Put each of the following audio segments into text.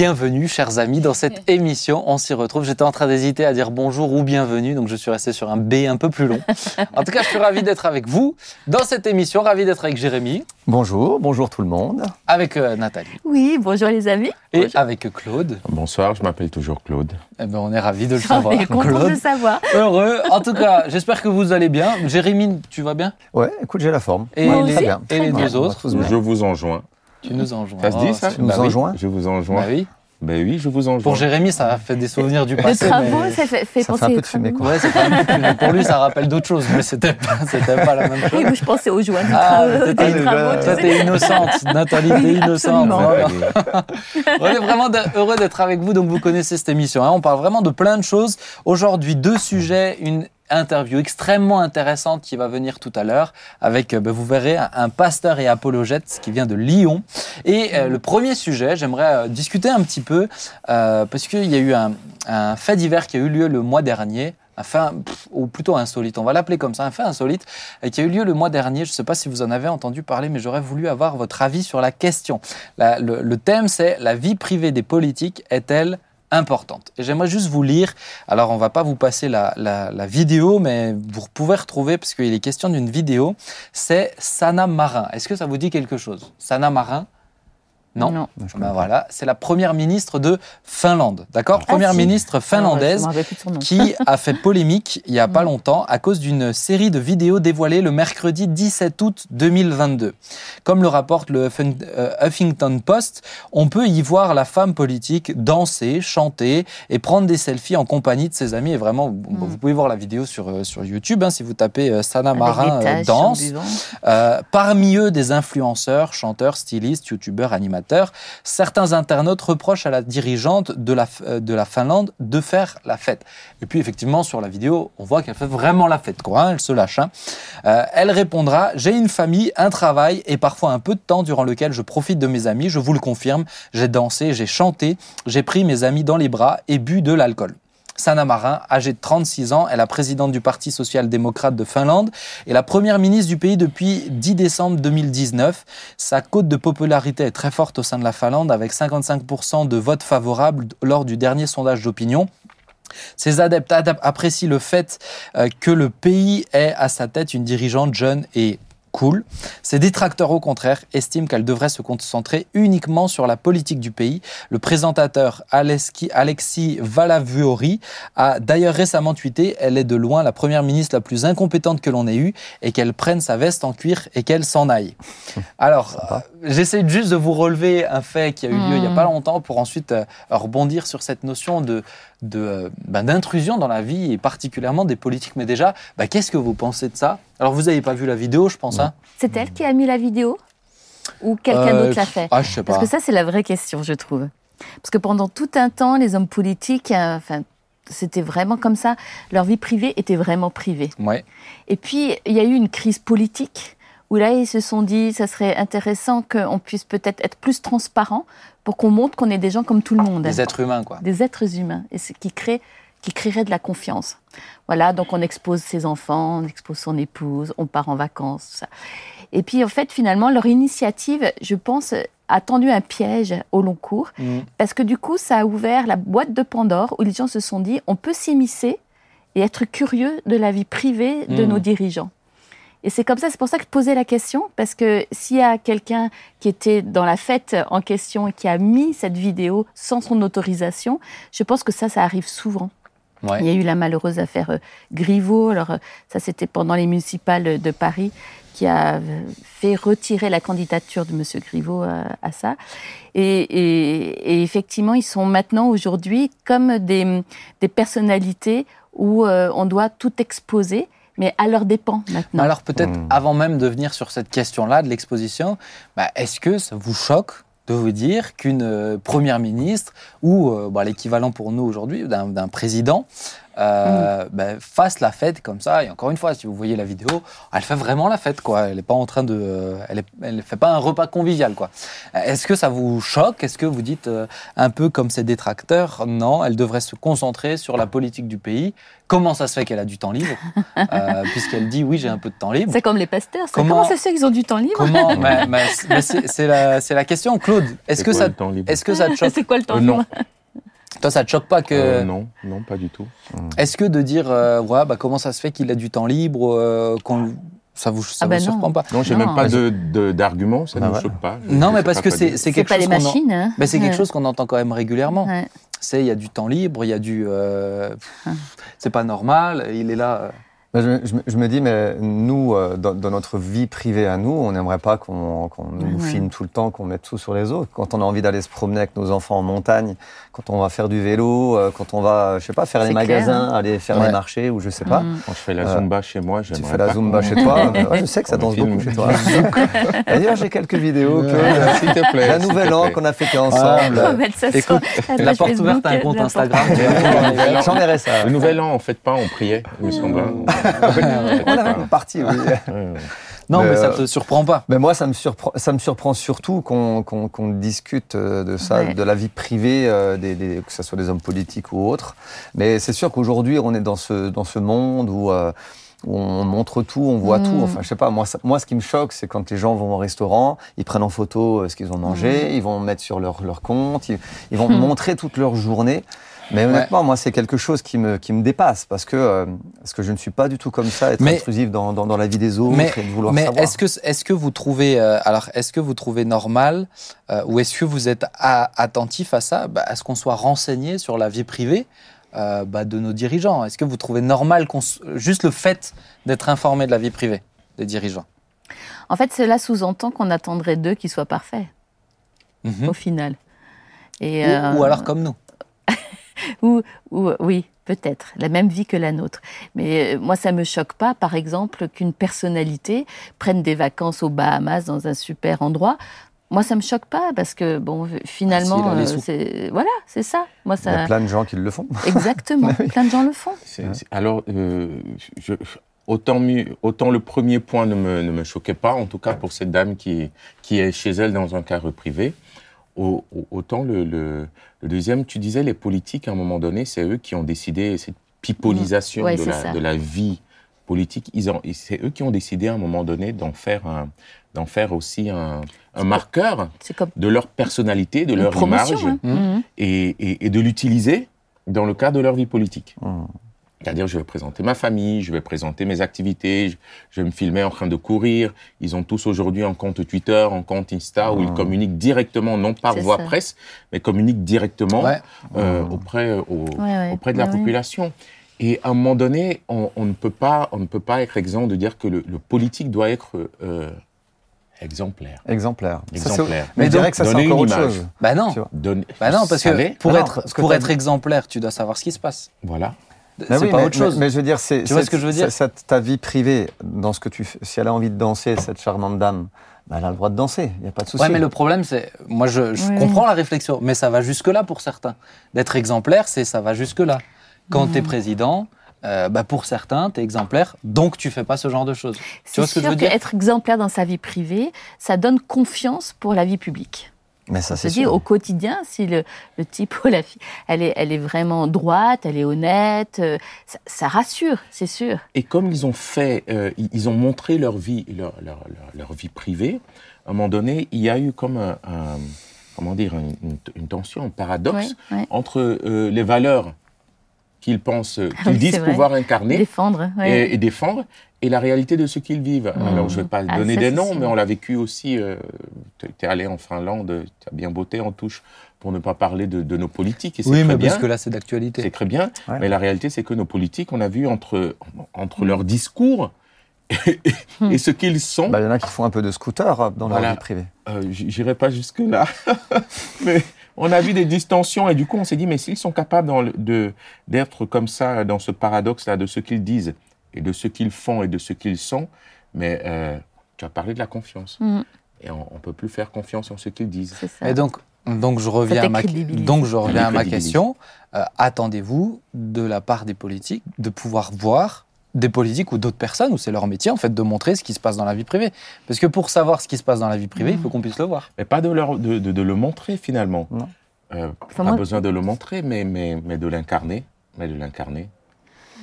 bienvenue, chers amis, dans cette émission. On s'y retrouve. J'étais en train d'hésiter à dire bonjour ou bienvenue, donc je suis resté sur un B un peu plus long. En tout cas, je suis ravi d'être avec vous dans cette émission, ravi d'être avec Jérémy. Bonjour, bonjour tout le monde. Avec euh, Nathalie. Oui, bonjour les amis. Et avec Claude. Bonsoir, je m'appelle toujours Claude. Eh ben, on est ravi de le savoir. On est content de le savoir. Heureux. En tout cas, j'espère que vous allez bien. Jérémy, tu vas bien? Ouais, écoute, j'ai la forme. Et Ouais, les, très bien. et les deux autres? Je vous enjoins. Tu nous enjoins. Ça se dit, ça c'est- Tu nous bah oui. enjoins Je vous enjoins. Bah oui. Ben oui, je vous enjoins. Pour Jérémy, ça a fait des souvenirs du Les passé. travaux, mais- ça fait, fait Ça penser fait un peu aux de fumée, travaux. quoi. Ouais, c'est pas un peu plus- Pour lui, ça rappelle d'autres choses, mais c'était pas, c'était pas la même chose. Oui, moi, je pensais aux joints du Ah, travail. t'étais- des travaux, tu Toi, sais. t'es innocente. Nathalie, t'es innocente. On est vraiment heureux d'être avec vous. Donc, vous connaissez cette émission. hein. On parle vraiment de plein de choses. Aujourd'hui, deux sujets, une interview extrêmement intéressante qui va venir tout à l'heure avec, euh, ben, vous verrez, un, pasteur et apologète qui vient de Lyon. Et euh, le premier sujet, j'aimerais euh, discuter un petit peu euh, parce qu'il y a eu un, fait divers qui a eu lieu le mois dernier. Un ou plutôt insolite, on va l'appeler comme ça, un fait insolite, qui a eu lieu le mois dernier. Je ne sais pas si vous en avez entendu parler, mais j'aurais voulu avoir votre avis sur la question. Le thème, c'est la vie privée des politiques est-elle importante. Et j'aimerais juste vous lire, alors on va pas vous passer la, la- la vidéo, mais vous pouvez retrouver, parce qu'il est question d'une vidéo, c'est Sana Marin. Est-ce que ça vous dit quelque chose? Sana Marin non. Non. Je Ben voilà, c'est la première ministre de Finlande, d'accord Ah, Première si. ministre Ah, ouais, finlandaise qui a fait polémique il y a pas longtemps à cause d'une série de vidéos dévoilées le mercredi 17 août 2022. Comme le rapporte le euh, Huffington Post, on peut y voir la femme politique danser, chanter et prendre des selfies en compagnie de ses amis. Et vraiment, bon, vous pouvez voir la vidéo sur, euh, sur YouTube hein, si vous tapez euh, Sana Avec Marin danse. Euh, parmi eux, des influenceurs, chanteurs, stylistes, youtubeurs, animateurs. Certains internautes reprochent à la dirigeante de la, euh, de la Finlande de faire la fête. Et puis, effectivement, sur la vidéo, on voit qu'elle fait vraiment la fête, quoi. hein, elle se lâche. hein. Euh, elle répondra J'ai une famille, un travail et parfois un peu de temps durant lequel je profite de mes amis. Je vous le confirme. J'ai dansé, j'ai chanté, j'ai pris mes amis dans les bras et bu de l'alcool. Sanna Marin, âgée de 36 ans, est la présidente du Parti social-démocrate de Finlande et la première ministre du pays depuis 10 décembre 2019. Sa cote de popularité est très forte au sein de la Finlande avec 55% de votes favorables lors du dernier sondage d'opinion. Ses adeptes apprécient le fait euh, que le pays ait à sa tête une dirigeante jeune et cool. Ses détracteurs, au contraire, estiment qu'elle devrait se concentrer uniquement sur la politique du pays. Le présentateur Aleski- Alexis Valavuori a d'ailleurs récemment tweeté Elle est de loin la première ministre la plus incompétente que l'on ait eue et qu'elle prenne sa veste en cuir et qu'elle s'en aille. Alors, euh, j'essaie juste de vous relever un fait qui a eu lieu il n'y a pas longtemps pour ensuite euh, rebondir sur cette notion de de, euh, ben, d'intrusion dans la vie et particulièrement des politiques. Mais déjà, ben, qu'est-ce que vous pensez de ça? Alors, vous n'avez pas vu la vidéo, je pense. Hein? C'est elle qui a mis la vidéo? Ou quelqu'un Euh, d'autre l'a fait? Ah, je sais pas. Parce que ça, c'est la vraie question, je trouve. Parce que pendant tout un temps, les hommes politiques, euh, enfin, c'était vraiment comme ça. Leur vie privée était vraiment privée. Ouais. Et puis, il y a eu une crise politique où là, ils se sont dit, ça serait intéressant qu'on puisse peut-être être plus transparent pour qu'on montre qu'on est des gens comme tout le monde. Des êtres humains, quoi. Des êtres humains. Et ce qui crée qui créerait de la confiance. Voilà, donc on expose ses enfants, on expose son épouse, on part en vacances, tout ça. Et puis en fait, finalement, leur initiative, je pense, a tendu un piège au long cours, Mm. parce que du coup, ça a ouvert la boîte de Pandore où les gens se sont dit, on peut s'immiscer et être curieux de la vie privée de Mm. nos dirigeants. Et c'est comme ça, c'est pour ça que je posais la question, parce que s'il y a quelqu'un qui était dans la fête en question et qui a mis cette vidéo sans son autorisation, je pense que ça, ça arrive souvent. Ouais. Il y a eu la malheureuse affaire euh, Griveaux, alors euh, ça c'était pendant les municipales de Paris, qui a euh, fait retirer la candidature de M. Griveaux à ça. Et, et- et effectivement, ils sont maintenant, aujourd'hui, comme des, des personnalités où euh, on doit tout exposer, mais à leur dépens maintenant. Alors peut-être Mm. avant même de venir sur cette question-là de l'exposition, bah, est-ce que ça vous choque de vous dire qu'une euh, première ministre ou euh, bah, l'équivalent pour nous aujourd'hui d'un d'un président euh, ben, fasse la fête comme ça. Et encore une fois, si vous voyez la vidéo, elle fait vraiment la fête, quoi. Elle n'est pas en train de, euh, elle, est- elle fait pas un repas convivial, quoi. Est-ce que ça vous choque? Est-ce que vous dites euh, un peu comme ses détracteurs Non, elle devrait se concentrer sur la politique du pays? Comment ça se fait qu'elle a du temps libre? Euh, Puisqu'elle dit oui, j'ai un peu de temps libre. C'est comme les pasteurs. ça. Comment- Comment, ça se fait qu'ils ont du temps libre? Comment? Mais, mais- mais c'est c'est la, c'est la question, Claude. Est-ce C'est que quoi ça, le temps libre? est-ce que ça te choque? C'est quoi le temps Euh, non. libre? Toi, ça te choque pas que Euh, Non, non, pas du tout. Est-ce que de dire, euh, ouais, bah, comment ça se fait qu'il a du temps libre, euh, qu'on- ça vous, ça Ah vous bah non. surprend pas Non, j'ai même pas de- de- d'argument, ça Bah ne me ouais. choque pas. Je- Non, mais parce que c'est quelque pas chose les qu'on en- machines. hein. mais c'est quelque Ouais. chose qu'on entend quand même régulièrement. Ouais. C'est il y a du temps libre, il y a du, euh, c'est pas normal, il est là. Euh. Ben, Je, je me- je me dis, mais nous, euh, dans, dans notre vie privée à nous, on n'aimerait pas qu'on nous Ouais. filme tout le temps, qu'on mette tout sur les autres. Quand on a envie d'aller se promener avec nos enfants en montagne, quand on va faire du vélo, euh, quand on va, je sais pas, faire les magasins, clair, aller faire Ouais. les marchés ou je sais pas. Mm. Quand je fais la Euh, Zumba chez moi, Tu j'aimerais fais la pas Zumba chez toi. Ouais, je sais que ça danse beaucoup chez toi. D'ailleurs, j'ai quelques vidéos. Euh, S'il te plaît. La te an qu'on a fêté On ensemble. ça Écoute, la porte ouverte a un compte Instagram. tu. J'enverrai ça. Le nouvel an, en fait pas, on priait, il me semble. On a même parti, oui. Ouais. non, mais, Mais, ça euh, te surprend pas. Mais moi, ça me surprend, ça me surprend surtout qu'on qu'on- qu'on discute euh, de ça, Ouais. de la vie privée, euh, des, des- que ce soit des hommes politiques ou autres. Mais c'est sûr qu'aujourd'hui, on est dans ce, dans ce monde où, euh, où on montre tout, on voit Mm. tout. Enfin, je sais pas, moi, ça- moi, ce qui me choque, c'est quand les gens vont au restaurant, ils prennent en photo ce qu'ils ont mangé, ils vont mettre sur leur, leur compte, ils, ils vont Mm. montrer toute leur journée. Mais honnêtement, moi, c'est quelque chose qui me, qui me dépasse parce que, euh, parce que je ne suis pas du tout comme ça, être Mais- intrusif dans, dans, dans la vie des autres Mais, et de vouloir mais savoir. est-ce que, est-ce que vous trouvez, euh, alors, est-ce que vous trouvez normal, euh, ou est-ce que vous êtes attentif à ça, bah, à ce qu'on soit renseigné sur la vie privée euh, bah, de nos dirigeants? Est-ce que vous trouvez normal juste le fait d'être informé de la vie privée des dirigeants? En fait, cela sous-entend qu'on attendrait d'eux qu'ils soient parfaits, Mhm. au final. Et, ou, euh, ou alors comme nous. Ou, ou- oui, peut-être, la même vie que la nôtre. Mais euh, moi, ça me choque pas, par exemple, qu'une personnalité prenne des vacances aux Bahamas dans un super endroit. Moi, ça me choque pas parce que bon, finalement, Ah, euh, voilà, c'est ça. Moi, Il y a ça plein de gens qui le font. exactement. Plein de gens le font. Alors, euh, je- autant, mieux- autant le premier point ne me, ne me choquait pas, en tout cas pour cette dame qui, qui est chez elle dans un cadre privé. Au- au- autant le, le- le deuxième, tu disais, les politiques, à un moment donné, c'est eux qui ont décidé cette pipolisation Mmh. Ouais, de, la, de la vie politique. Ils ont- et c'est eux qui ont décidé à un moment donné d'en faire, un- d'en faire aussi un, un marqueur comme de leur personnalité, de leur image hein. Mmh. Et, et- et de l'utiliser dans le cadre de leur vie politique. Mmh. C'est-à-dire, je vais présenter ma famille, je vais présenter mes activités, je, je vais me filmer en train de courir. Ils ont tous aujourd'hui un compte Twitter, un compte Insta, où ils Mhm. communiquent directement, non par C'est voie ça. presse, mais communiquent directement Ouais. euh, auprès, au- Ouais, ouais. auprès de la Ouais, ouais. population. Et à un moment donné, on, on ne peut pas, on ne peut pas être exempt de dire que le, le politique doit être euh, exemplaire. Exemplaire. Ça, Exemplaire. mais je dirais que ça, c'est encore une autre chose. Bah non. Donne- Bah non, parce que savez pour Ah non, être, parce que pour être exemplaire, tu dois savoir ce qui se passe. Voilà. Mais C'est oui, pas mais, autre chose. Mais, mais je veux dire, c'est. Tu vois c'est- ce que je veux dire c'est- c'est ta vie privée, dans ce que tu fais. Si elle a envie de danser, cette charmante dame, bah, elle a le droit de danser. Il n'y a pas de souci. Ouais, mais le problème, c'est. Moi, je, je Oui, comprends la réflexion, mais ça va jusque-là pour certains. D'être exemplaire, c'est ça va jusque-là. Quand Mhm. tu es président, euh, bah, pour certains, tu es exemplaire, donc tu fais pas ce genre de choses. Tu C'est vois ce que je veux dire? qu'être exemplaire dans sa vie privée, ça donne confiance pour la vie publique. Mais ça, c'est dit au quotidien, si le, le type ou la fille, elle est, elle est vraiment droite, elle est honnête, euh, ça, ça rassure, c'est sûr. Et comme ils ont fait, euh, ils ont montré leur vie, leur, leur, leur, leur vie privée, à un moment donné, il y a eu comme un, un- comment dire, une, une- une tension, un paradoxe Ouais, ouais. entre euh, les valeurs qu'ils pensent, euh, Ah qu'ils oui, disent c'est pouvoir incarner Défendre. ouais. et, et défendre, et la réalité de ce qu'ils vivent. Mhm. Alors, je ne vais pas Ah, donner ça, des c'est noms, mais on l'a vécu aussi. tu es allé en Finlande, tu as bien botté en touche pour ne pas parler de, de nos politiques. Et c'est Oui, très mais bien. parce que là, c'est C'est d'actualité. très bien, Ouais. mais la réalité, c'est que nos politiques, on a vu entre, entre leurs discours et, ce qu'ils sont. Bah, Il y en a qui font un peu de scooter euh, dans Voilà. leur vie privée. Euh, J'irai pas jusque-là, mais on a vu des distensions et du coup, on s'est dit, mais s'ils sont capables dans le- de- d'être comme ça, dans ce paradoxe-là, de ce qu'ils disent et de ce qu'ils font et de ce qu'ils sont, mais euh, tu as parlé de la confiance. Mhm. Et on ne peut plus faire confiance en ce qu'ils disent. C'est ça. Et donc, Donc je reviens, à ma, donc je reviens à ma question. Euh, Attendez-vous de la part des politiques de pouvoir voir des politiques ou d'autres personnes, où c'est leur métier en fait de montrer ce qui se passe dans la vie privée. Parce que pour savoir ce qui se passe dans la vie privée, il faut qu'on puisse le voir. Mais pas de, leur- de, de- de le montrer finalement. Non. Euh, Enfin, pas moi- besoin de le montrer, mais, mais, mais de l'incarner. Mais de l'incarner.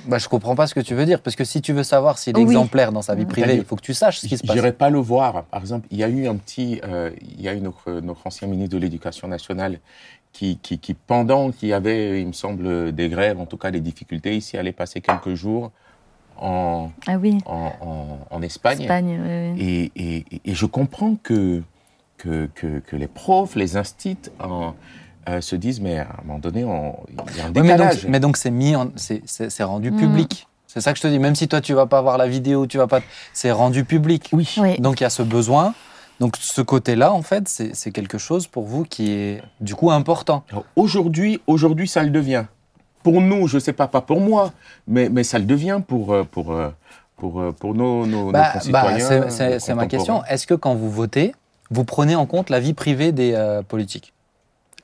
Bah, je comprends pas ce que tu veux dire, parce que si tu veux savoir s'il est Oui. exemplaire dans sa vie Mm. privée, il faut que tu saches ce qui se passe. J'irai pas le voir. Par exemple, il y a eu un petit, euh, il y a eu notre, notre ancien ministre de l'Éducation nationale qui, qui, qui, pendant qu'il y avait, il me semble, des grèves, en tout cas des difficultés ici, allait passer quelques jours en, Ah oui, en, en, en Espagne. Espagne. oui, oui. Et, et, et je comprends que, que, que, que les profs, les instits euh, se disent, mais à un moment donné, on- il y a un Ouais, mais donc- décalage. mais donc c'est mis, c'est- rendu Mm. public. C'est ça que je te dis. Même si toi tu vas pas voir la vidéo, tu vas pas, c'est rendu public. oui. Oui. Donc il y a ce besoin. Donc ce côté-là, en fait, c'est quelque chose pour vous qui est du coup important. Aujourd'hui, aujourd'hui, ça le devient. Pour nous, je ne sais pas, pas pour moi, mais, mais ça le devient pour, euh, pour, euh, pour, euh, pour nos, nos, nos Bah, concitoyens. bah, c'est- ma question. Est-ce que quand vous votez, vous prenez en compte la vie privée des euh, politiques?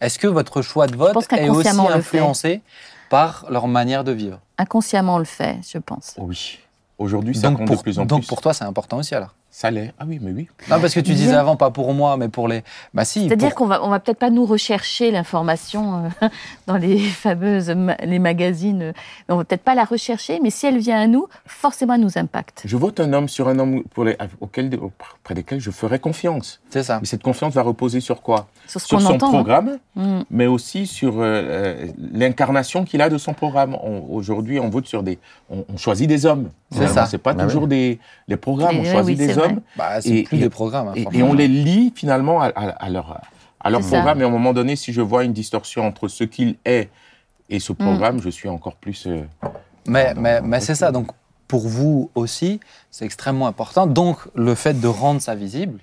Est-ce que votre choix de vote est aussi influencé par leur manière de vivre? Inconsciemment, on le fait, je pense. Oui. Aujourd'hui, ça donc compte pour, de plus en donc plus. pour toi, c'est important aussi alors Ça l'est. Ah oui, mais oui. Non, parce que tu disais avant, pas pour moi, mais pour les. Bah si. C'est-à-dire pour- qu'on va, on va peut-être pas nous rechercher l'information euh, dans les fameuses ma- les magazines. euh, On va peut-être pas la rechercher, mais si elle vient à nous, forcément, elle nous impacte. Je vote un homme sur un homme pour les, auquel, auprès desquels je ferai confiance. C'est ça. Mais cette confiance va reposer sur quoi? Sur ce Sur son entend. hein. programme, Mm. mais aussi sur euh, euh, l'incarnation qu'il a de son programme. Aujourd'hui, on vote sur des. On, on choisit des hommes. C'est ça. C'est pas Bah toujours des, les programmes. Et on choisit oui, des c'est vrai. hommes Bah, c'est plus et- des programmes. hein, et, on les lie finalement à, à- à leur, à leur C'est ça. programme. Et à un moment donné, si je vois une distorsion entre ce qu'il est et Mm. ce programme, je suis encore plus. euh, Mais, mais, mais c'est ça. Donc, pour vous aussi, c'est extrêmement important. Donc, le fait de rendre ça visible,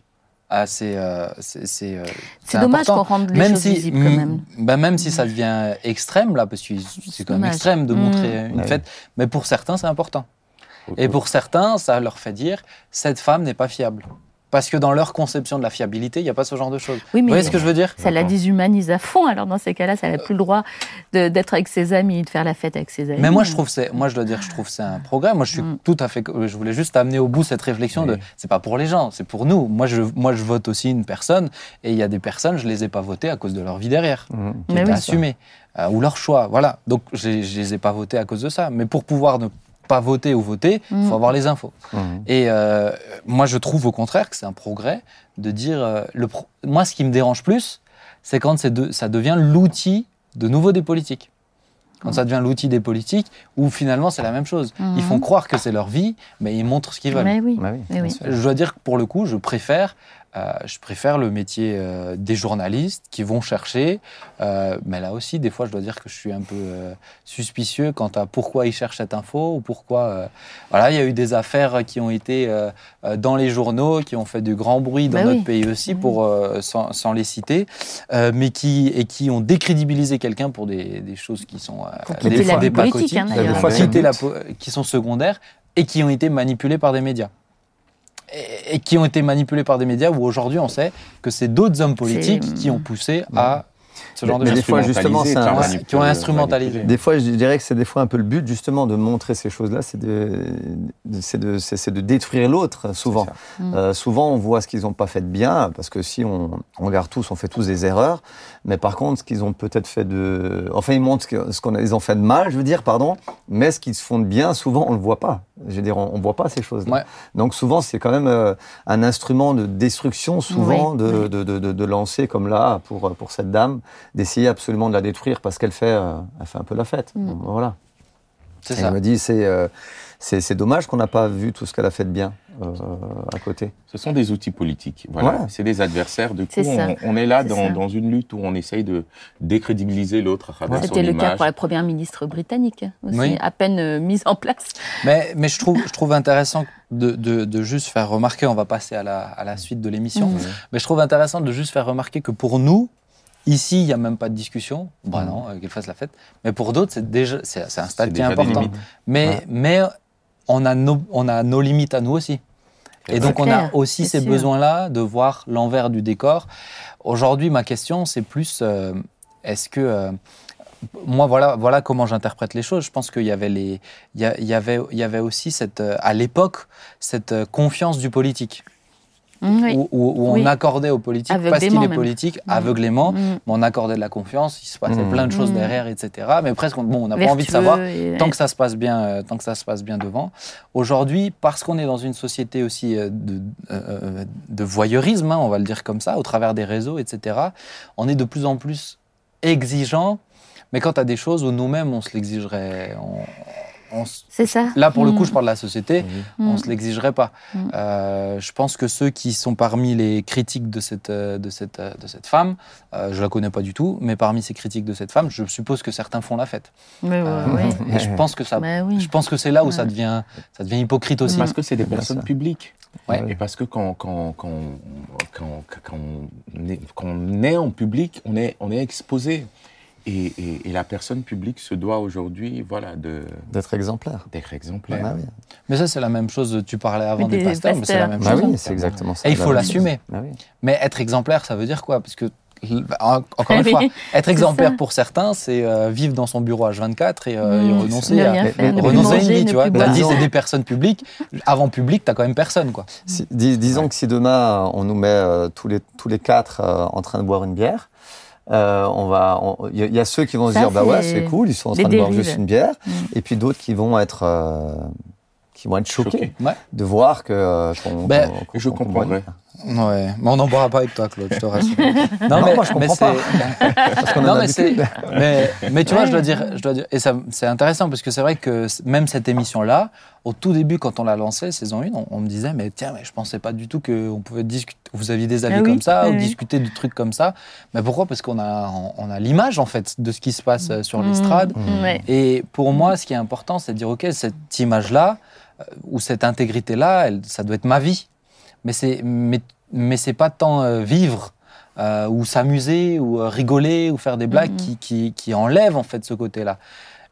ah, c'est euh, c'est- c'est, euh, C'est dommage important. qu'on rende les même choses si, visibles quand mm, même. bah, même si ça devient extrême, là, parce que c'est quand même extrême de Mm. montrer une Ouais. fête, mais pour certains, c'est important. Et pour certains, ça leur fait dire cette femme n'est pas fiable. Parce que dans leur conception de la fiabilité, il n'y a pas ce genre de choses. Oui, Vous mais voyez ce que je veux dire? ça la déshumanise à fond. Alors dans ces cas-là, ça n'a plus le droit de- d'être avec ses amis, de faire la fête avec ses amis. Mais moi, je trouve c'est, moi, je dois dire, je trouve c'est un progrès. Moi, je suis Mm. tout à fait. Je voulais juste amener au bout cette réflexion de, Oui. c'est pas pour les gens, c'est pour nous. Moi, je, moi, je vote aussi une personne, et il y a des personnes, je les ai pas votées à cause de leur vie derrière, Mhm. qui Mais étaient oui. assumées, euh, ou leur choix. Voilà. Donc, je, je les ai pas votées à cause de ça. Mais pour pouvoir ne pas voter ou voter, il faut avoir les infos. Mhm. Et euh, moi, je trouve au contraire que c'est un progrès de dire. euh, le pro- Moi, ce qui me dérange plus, c'est quand c'est de- ça devient l'outil de nouveau des politiques. Quand ça devient l'outil des politiques, où finalement c'est la même chose. Ils font croire que c'est leur vie, mais ils montrent ce qu'ils veulent. Mais oui. Oui, Mais bien oui. sûr. Je dois dire que pour le coup, je préfère, euh, je préfère le métier euh, des journalistes qui vont chercher. euh, mais là aussi, des fois, je dois dire que je suis un peu euh, suspicieux quant à pourquoi ils cherchent cette info ou pourquoi. euh, voilà, il y a eu des affaires qui ont été dans les journaux, qui ont fait du grand bruit dans Bah notre oui. pays aussi, pour euh, sans, sans les citer, euh, mais qui et qui ont décrédibilisé quelqu'un pour des, des choses qui sont euh, Pour des, des hein, Des d'ailleurs. fois, qui, la qui sont secondaires et qui ont été manipulés par des médias. Et, qui ont été manipulés par des médias où aujourd'hui on sait que c'est d'autres hommes politiques qui ont poussé à ce genre Mais de des choses. fois, justement, c'est un- qui ont instrumentalisé. Des fois, je dirais que c'est des fois un peu le but justement de montrer ces choses-là, c'est de, de- c'est de, de détruire l'autre souvent. Mm. Euh, souvent, on voit ce qu'ils n'ont pas fait de bien, parce que si on, on regarde tous, on fait tous des erreurs. Mais par contre, ce qu'ils ont peut-être fait de, enfin, ils montrent ce que- ce qu'on a- ils ont fait de mal, je veux dire, pardon. Mais ce qu'ils se font de bien, souvent, on le voit pas. Je veux dire, on, on voit pas ces choses-là. Ouais. Donc souvent, c'est quand même euh, un instrument de destruction, souvent, Oui, de, oui. De, de, de, de lancer comme là pour pour cette dame, d'essayer absolument de la détruire parce qu'elle fait, euh, elle fait un peu la fête. Mm. Voilà. C'est ça. elle me dit, c'est euh, c'est dommage qu'on n'a pas vu tout ce qu'elle a fait de bien euh, à côté. Ce sont des outils politiques. Voilà. Ouais. C'est des adversaires. Du coup, on, on est là dans, une lutte où on essaye de décrédibiliser l'autre à travers son C'était le cas pour la première ministre britannique aussi, Oui. à peine euh, mise en place. Mais, mais je, trouve, je trouve intéressant de, de, de juste faire remarquer, on va passer à la, à la suite de l'émission, Mhm. mais je trouve intéressant de juste faire remarquer que pour nous, ici, il n'y a même pas de discussion. Bah Mhm. non, euh, qu'elle fasse la fête. Mais pour d'autres, c'est déjà c'est un stade qui est important. Ouais. mais on, a nos, on a nos limites à nous aussi. Et donc, on a aussi ces besoins-là de voir l'envers du décor. Aujourd'hui, ma question, c'est plus euh, est-ce que. euh, moi, voilà, voilà comment j'interprète les choses. Je pense qu'il y avait les, il y, avait, il y avait aussi cette, euh, à l'époque, cette confiance du politique, oui. où, où- où on Oui. accordait au politique parce qu'il est politique, Mm. aveuglément, Mm. mais on accordait de la confiance. Il se passait Mm. plein de choses derrière, etc. Mais presque, on- bon, on n'a pas envie de savoir et- tant que ça se passe bien, euh, tant que ça se passe bien devant. Aujourd'hui, parce qu'on est dans une société aussi euh, de, euh, de voyeurisme, hein, on va le dire comme ça, au travers des réseaux, etc. On est de plus en plus exigeant, mais quant à des choses où nous-mêmes on se l'exigerait, on- C'est ça. là pour le Mm. coup, je parle de la société. On Mm. se l'exigerait pas. Mm. Euh, je pense que ceux qui sont parmi les critiques de cette, euh, de cette, euh, de cette femme, euh, je la connais pas du tout, mais parmi ces critiques de cette femme, je suppose que certains font la fête. Mais Euh, ouais. Et je pense que ça, Bah oui. je pense que c'est là où ça devient, ça devient hypocrite aussi. Parce que c'est des personnes publiques. Ouais. Et parce que quand, quand, quand, quand, quand on est, quand on est en public, on est, on est exposé. Et, et, et la personne publique se doit aujourd'hui voilà, de- D'être exemplaire. d'être exemplaire. Bah oui, Mais ça, c'est la même chose. Tu parlais avant Des des, pasteurs, mais c'est la même Bah chose. oui hein. c'est exactement ça. Et il faut Bah l'assumer. Bah oui. Mais être exemplaire, ça veut dire quoi? Parce que, en- encore une fois, être exemplaire ça. pour certains, c'est euh, vivre dans son bureau H24 et, euh, et Mm. renoncer à, faire, renoncer à une vie, tu vois. T'as dit, c'est des personnes publiques. Avant public, t'as quand même personne, quoi. Si- dis- disons que si demain on nous met euh, tous, les, tous les quatre euh, en train de boire une bière, euh, on va, on- il y, a- il y a ceux qui vont se dire bah ouais c'est cool, ils sont en train de boire juste une bière, Mm. et puis d'autres qui vont être euh, qui vont être choqués. Ouais. de voir que euh, qu'on- Ben, qu'on- qu'on- je qu'on bière. Ouais, mais on n'en boira pas avec toi, Claude, je te rassure. Non, Non, moi, je comprends pas. c'est- Parce qu'on Non, en a mais, c'est- l'habitude. mais, mais tu vois, Ouais. je dois dire, je dois dire et ça, c'est intéressant parce que c'est vrai que c- même cette émission-là, au tout début, quand on l'a lancée, saison 1, on, on me disait, mais tiens, mais je pensais pas du tout qu'on pouvait discuter, vous aviez des avis Ah oui, comme ça, ou oui. discuter de trucs comme ça. Mais pourquoi? Parce qu'on a, on, on a l'image, en fait, de ce qui se passe euh, sur Mm. l'estrade. Mm. Ouais. Et pour moi, ce qui est important, c'est de dire, OK, cette image-là, ou cette intégrité-là, ça doit être ma vie. Mais c'est, mais, mais c'est pas tant euh, vivre, euh, ou s'amuser, ou euh, rigoler, ou faire des blagues Mhm. qui, qui, qui enlèvent, en fait, ce côté-là.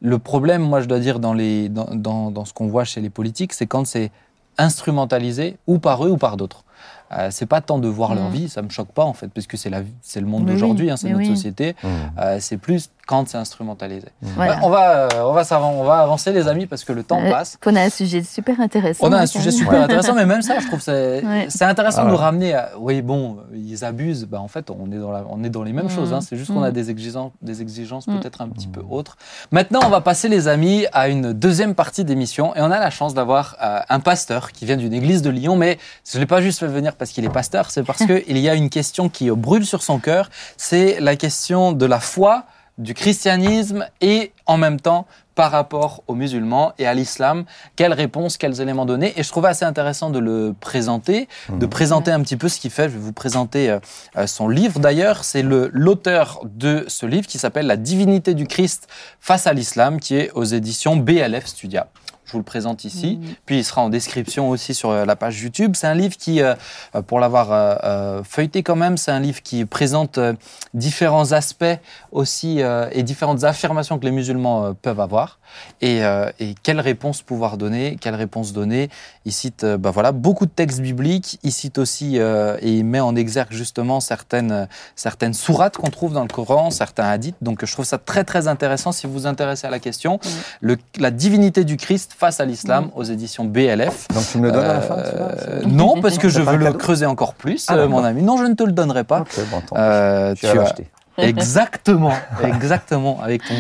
Le problème, moi, je dois dire, dans, les, dans, dans, dans ce qu'on voit chez les politiques, c'est quand c'est instrumentalisé, ou par eux, ou par d'autres. Euh, c'est pas tant de voir leur Mhm. vie, ça me choque pas en fait, parce que c'est la, c'est le monde Mais oui, d'aujourd'hui, hein, c'est notre oui. société. Mm. Euh, c'est plus quand c'est instrumentalisé. Voilà. Ouais, on va, euh, on va, s'avan- on va avancer les amis parce que le temps Euh, passe. Qu'on a un sujet super intéressant. On a un sujet super intéressant, mais même ça, je trouve c'est Ouais. c'est intéressant Ah de nous ouais. ramener à. Oui, bon, ils abusent. Bah, en fait, on est dans, la- on est dans les mêmes Mm. choses. hein. C'est juste qu'on a Mm. des exigences, des exigences Mm. peut-être un petit peu autres. Maintenant, on va passer, les amis, à une deuxième partie d'émission. Et on a la chance d'avoir euh, un pasteur qui vient d'une église de Lyon. Mais je ne l'ai pas juste fait venir parce qu'il est pasteur, c'est parce qu'il y a une question qui brûle sur son cœur. C'est la question de la foi, du christianisme et en même temps par rapport aux musulmans et à l'islam. Quelles réponses, quels éléments donner Et je trouvais assez intéressant de le présenter, de présenter un petit peu ce qu'il fait. Je vais vous présenter euh, euh, son livre. D'ailleurs, c'est le- l'auteur de ce livre qui s'appelle La divinité du Christ face à l'islam, qui est aux éditions BLF Studia. Je vous le présente ici. Mhm. Puis il sera en description aussi sur euh, la page YouTube. C'est un livre qui, euh, euh, pour l'avoir euh, feuilleté quand même, c'est un livre qui présente euh, différents aspects aussi et différentes affirmations que les musulmans peuvent avoir. Et, et quelles réponses pouvoir donner, quelles réponses donner. Il cite bah voilà, beaucoup de textes bibliques. Il cite aussi et il met en exergue justement certaines, certaines sourates qu'on trouve dans le Coran, certains hadiths. Donc je trouve ça très très intéressant si vous vous intéressez à la question. Le- la divinité du Christ face à l'islam Mm. aux éditions BLF. Donc tu me le donnes à la fin Euh, non, parce que je veux le creuser encore plus, Ah, euh, mon ami. Non, je ne te le donnerai pas. Bon, Euh, tu as- l'acheter. exactement, exactement, avec ton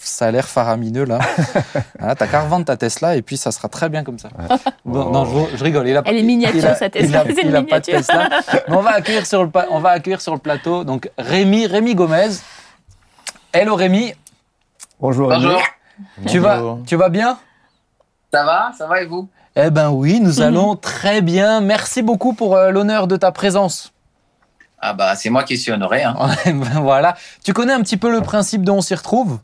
salaire faramineux là. Voilà, T'as qu'à revendre ta Tesla et puis ça sera très bien comme ça. Bon, non, je, je rigole. Il a, Elle est miniature, il a- sa Tesla, Il a, c'est une il a pas de miniature. Tesla. Mais on va accueillir sur le, pa- on va accueillir sur le plateau donc Rémi, Rémi Gomez. Hello Rémi, Bonjour. Bonjour, Rémi. tu vas, Bonjour. tu vas bien? Ça va? Ça va et vous? Eh ben oui, nous Mhm. allons très bien. Merci beaucoup pour euh, l'honneur de ta présence. Ah bah c'est moi qui suis honoré. Hein. Ben voilà. Tu connais un petit peu le principe de On s'y retrouve?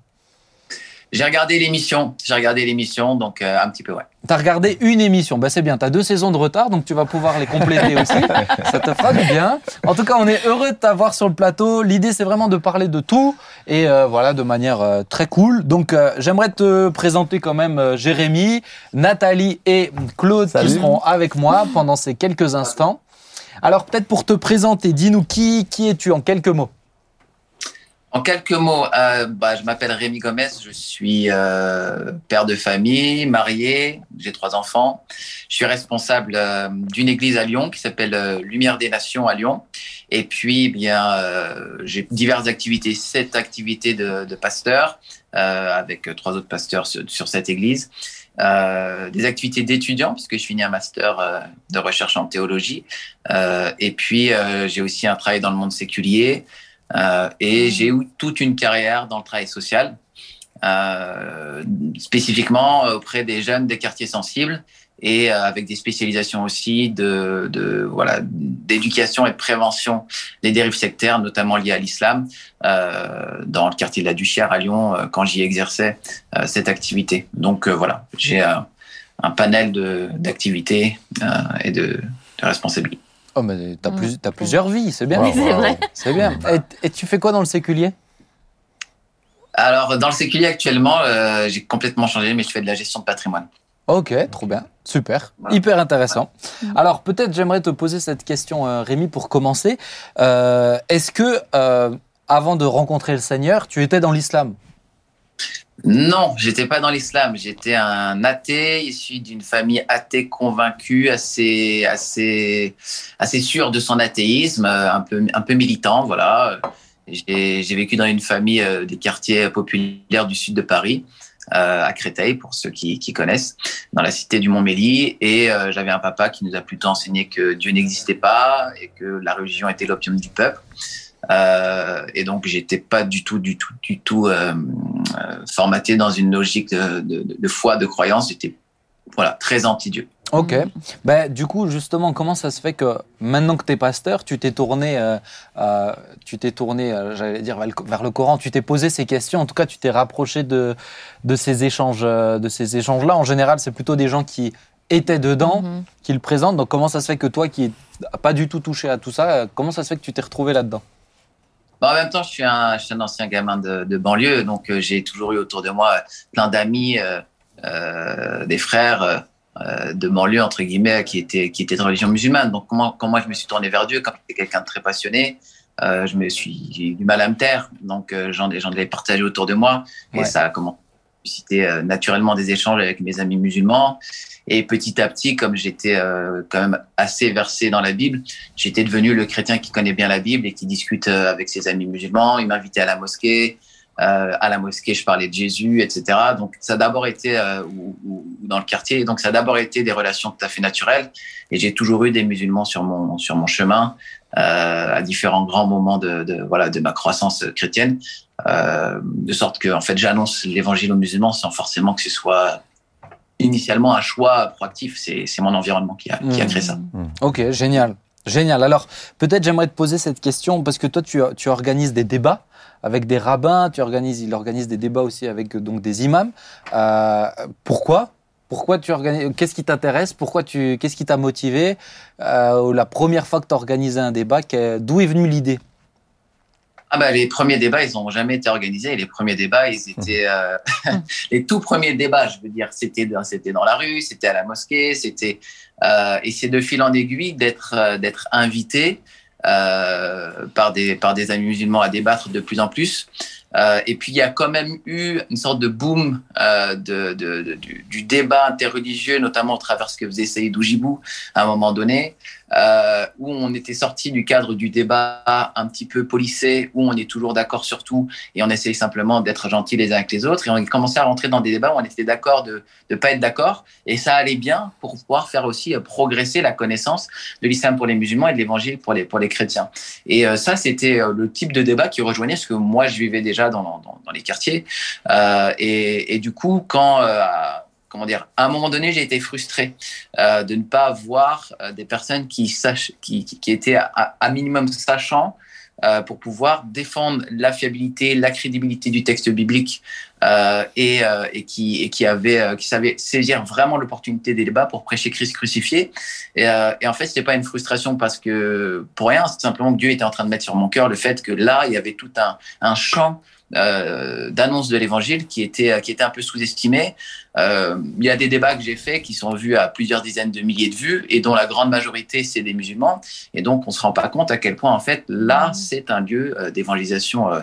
J'ai regardé l'émission, j'ai regardé l'émission, donc euh, un petit peu, ouais. T'as regardé une émission, bah c'est bien, t'as deux saisons de retard, donc tu vas pouvoir les compléter aussi. Ça te fera du bien. En tout cas, on est heureux de t'avoir sur le plateau. L'idée, c'est vraiment de parler de tout, et euh, voilà, de manière euh, très cool. Donc, euh, j'aimerais te présenter quand même euh, Jérémy, Nathalie et Claude Salut. qui seront avec moi pendant ces quelques instants. Alors, peut-être pour te présenter, dis-nous qui, qui es-tu en quelques mots? En quelques mots, euh, bah, je m'appelle Rémi Gomez, je suis euh, père de famille, marié, j'ai trois enfants. Je suis responsable euh, d'une église à Lyon qui s'appelle euh, Lumière des Nations à Lyon. Et puis, eh bien, j'ai diverses activités, sept activités de, de pasteur avec trois autres pasteurs sur, cette église. Euh, des activités d'étudiants puisque je finis un master de recherche en théologie. Euh, et puis, j'ai aussi un travail dans le monde séculier. Euh, et j'ai eu toute une carrière dans le travail social, euh, spécifiquement auprès des jeunes des quartiers sensibles et euh, avec des spécialisations aussi de, de voilà d'éducation et de prévention des dérives sectaires, notamment liées à l'islam, dans le quartier de la Duchière à Lyon, quand j'y exerçais cette activité. Donc voilà, j'ai un panel d'activités et de responsabilités. Oh, mais t'as Mm. plus, t'as plusieurs vies, c'est bien. Wow, C'est wow. vrai. C'est bien. Et, et tu fais quoi dans le séculier? Alors dans le séculier actuellement, euh, j'ai complètement changé, mais je fais de la gestion de patrimoine. Ok, trop bien, super, Voilà. hyper intéressant. Alors peut-être j'aimerais te poser cette question, euh, Rémi, pour commencer. Euh, Est-ce que euh, avant de rencontrer le Seigneur, tu étais dans l'islam? Non, j'étais pas dans l'islam. J'étais un athée issu d'une famille athée convaincue, assez, assez, assez sûr de son athéisme, euh, un peu, un peu militant, voilà. J'ai vécu dans une famille euh, des quartiers populaires du sud de Paris, euh, à Créteil, pour ceux qui, qui connaissent, dans la cité du Mont-Mély. Et euh, j'avais un papa qui nous a plutôt enseigné que Dieu n'existait pas et que la religion était l'opium du peuple. Euh, et donc, j'étais pas du tout, du tout, du tout euh, euh, formaté dans une logique de, de, de foi, de croyance. J'étais voilà, très anti-Dieu. Ok. Mhm. Ben, du coup, justement, comment ça se fait que maintenant que tu es pasteur, tu t'es tourné, euh, euh, tu t'es tourné, euh, j'allais dire vers le, vers le Coran, tu t'es posé ces questions. En tout cas, tu t'es rapproché de de ces échanges, de ces échanges-là. En général, c'est plutôt des gens qui étaient dedans, Mhm. qui le présentent. Donc, comment ça se fait que toi, qui n'as pas du tout touché à tout ça, comment ça se fait que tu t'es retrouvé là-dedans? Bon, en même temps, je suis un, je suis un ancien gamin de, de banlieue, donc euh, j'ai toujours eu autour de moi plein d'amis, euh, euh, des frères euh, euh, de banlieue entre guillemets qui étaient qui étaient de religion musulmane. Donc comment moi je me suis tourné vers Dieu quand j'étais quelqu'un de très passionné, euh, je me suis j'ai eu du mal à me taire, donc euh, j'en ai partagé autour de moi et Ouais. ça a commencé à susciter euh, naturellement des échanges avec mes amis musulmans. Et petit à petit, comme j'étais euh, quand même assez versé dans la Bible, j'étais devenu le chrétien qui connaît bien la Bible et qui discute euh, avec ses amis musulmans. Il m'invitait à la mosquée. Euh, à la mosquée, je parlais de Jésus, etc. Donc, ça a d'abord été, ou, dans le quartier, donc ça a d'abord été des relations tout à fait naturelles. Et j'ai toujours eu des musulmans sur mon, sur mon chemin, à différents grands moments de, de, voilà, de ma croissance chrétienne. De sorte que, en fait, j'annonce l'évangile aux musulmans sans forcément que ce soit initialement un choix proactif. C'est mon environnement qui a, qui a créé ça. Ok, génial. Génial. Alors, peut-être j'aimerais te poser cette question parce que toi, tu, tu organises des débats avec des rabbins, tu organises, il organise des débats aussi avec donc des imams. Euh, pourquoi? Pourquoi tu organises Qu'est-ce qui t'intéresse? Pourquoi tu Qu'est-ce qui t'a motivé? Euh, La première fois que tu as organisé un débat, d'où est venue l'idée? Ah bah, les premiers débats, ils n'ont jamais été organisés. Les premiers débats, ils étaient euh, les tout premiers débats. Je veux dire, c'était dans, c'était dans la rue, c'était à la mosquée, c'était euh, et c'est de fil en aiguille d'être euh, d'être invité euh, par des par des amis musulmans à débattre de plus en plus. Et puis il y a quand même eu une sorte de boom de, de, de- du, du débat interreligieux, notamment au travers ce que faisait Saïd Oujibou à un moment donné, euh, où on était sorti du cadre du débat un petit peu policé, où on est toujours d'accord sur tout et on essaye simplement d'être gentils les uns avec les autres. Et on commençait à rentrer dans des débats où on était d'accord de ne pas être d'accord. Et ça allait bien pour pouvoir faire aussi euh, progresser la connaissance de l'islam pour les musulmans et de l'évangile pour les, pour les chrétiens. Et euh, ça, c'était euh, le type de débat qui rejoignait ce que moi, je vivais déjà dans, dans, dans les quartiers. Euh, et, et du coup, quand... comment dire, à un moment donné, j'ai été frustré euh, de ne pas voir euh, des personnes qui, sachent, qui, qui, étaient à, à minimum sachant euh, pour pouvoir défendre la fiabilité, la crédibilité du texte biblique euh, et, euh, et, qui, et qui, avait, euh, qui savait saisir vraiment l'opportunité des débats pour prêcher Christ crucifié. Et, et en fait, c'était pas une frustration parce que pour rien, c'est simplement que Dieu était en train de mettre sur mon cœur le fait que là, il y avait tout un, un champ euh, d'annonce de l'évangile qui était, qui était un peu sous-estimé. Euh, il y a des débats que j'ai faits qui sont vus à plusieurs dizaines de milliers de vues et dont la grande majorité, c'est des musulmans. Et donc, on se rend pas compte à quel point, en fait, là, Mmh. c'est un lieu euh, d'évangélisation euh,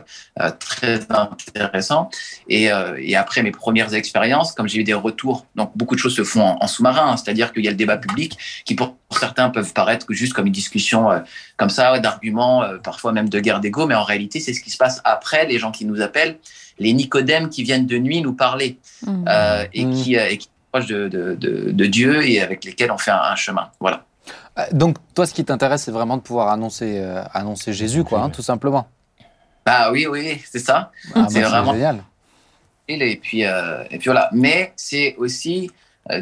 très intéressant. Et, et après mes premières expériences, comme j'ai eu des retours, donc beaucoup de choses se font en, en sous-marin, hein, c'est-à-dire qu'il y a le débat public qui, pour certains, peuvent paraître que juste comme une discussion comme ça, ouais, d'arguments, parfois même de guerre d'ego, mais en réalité, c'est ce qui se passe après, les gens qui nous appellent, les Nicodèmes qui viennent de nuit nous parler Mhm. euh, et, qui, euh, et qui sont proches de, de, de, de Dieu et avec lesquels on fait un, un chemin. Voilà. Euh, Donc, toi, ce qui t'intéresse, c'est vraiment de pouvoir annoncer, euh, annoncer Jésus, quoi, hein, tout simplement. Bah oui, oui, c'est ça. Ah, C'est bah, vraiment- génial. Et puis, euh, et puis voilà. Mais c'est aussi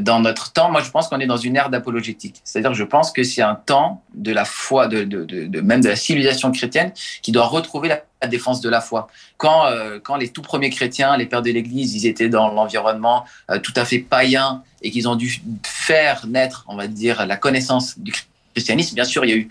dans notre temps, moi je pense qu'on est dans une ère d'apologétique. C'est-à-dire que je pense que c'est un temps de la foi, de, de, de, de- même de la civilisation chrétienne, qui doit retrouver la, la défense de la foi. Quand, euh, quand les tout premiers chrétiens, les pères de l'Église, ils étaient dans l'environnement euh, tout à fait païen et qu'ils ont dû faire naître, on va dire, la connaissance du christianisme, bien sûr, il y a eu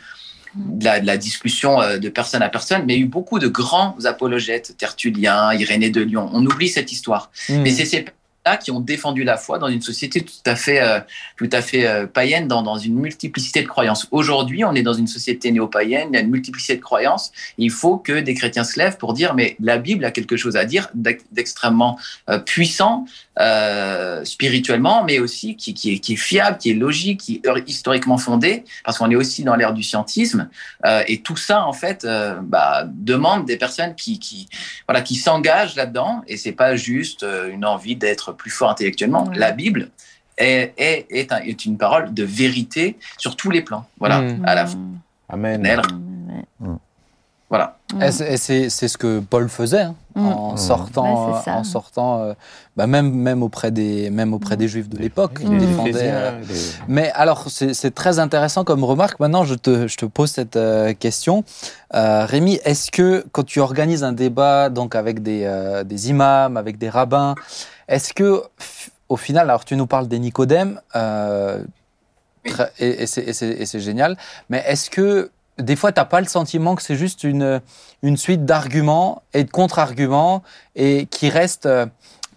de la, de la discussion euh, de personne à personne, mais il y a eu beaucoup de grands apologètes, Tertullien, Irénée de Lyon. On oublie cette histoire. Mhm. Mais c'est ces qui ont défendu la foi dans une société tout à fait, euh, tout à fait euh, païenne, dans, dans une multiplicité de croyances. Aujourd'hui, on est dans une société néo-païenne, il y a une multiplicité de croyances. Il faut que des chrétiens se lèvent pour dire, mais la Bible a quelque chose à dire d'ex- d'extrêmement euh, puissant euh, spirituellement, mais aussi qui, qui, est, qui est fiable, qui est logique, qui est historiquement fondé, parce qu'on est aussi dans l'ère du scientisme. Euh, et tout ça, en fait, euh, bah, demande des personnes qui, qui, voilà, qui s'engagent là-dedans. Et c'est pas juste une envie d'être plus fort intellectuellement. La Bible est, est, est, un- est une parole de vérité sur tous les plans. Voilà, Mm. à la fois. Mhm. Amen. Ouais. Voilà. C'est- et c'est c'est ce que Paul faisait hein, Mm. en Mm. sortant, Ouais, en sortant euh, bah, même, même auprès des, même auprès des Juifs de l'époque. Euh, Mais alors, c'est très intéressant comme remarque. Maintenant, je te, je te pose cette euh, question. Euh, Rémi, est-ce que quand tu organises un débat donc avec des, euh, des imams, avec des rabbins, est-ce que au final, alors tu nous parles des Nicodèmes, euh, et c'est génial, mais est-ce que des fois, tu n'as pas le sentiment que c'est juste une, une suite d'arguments et de contre-arguments et qui reste, euh,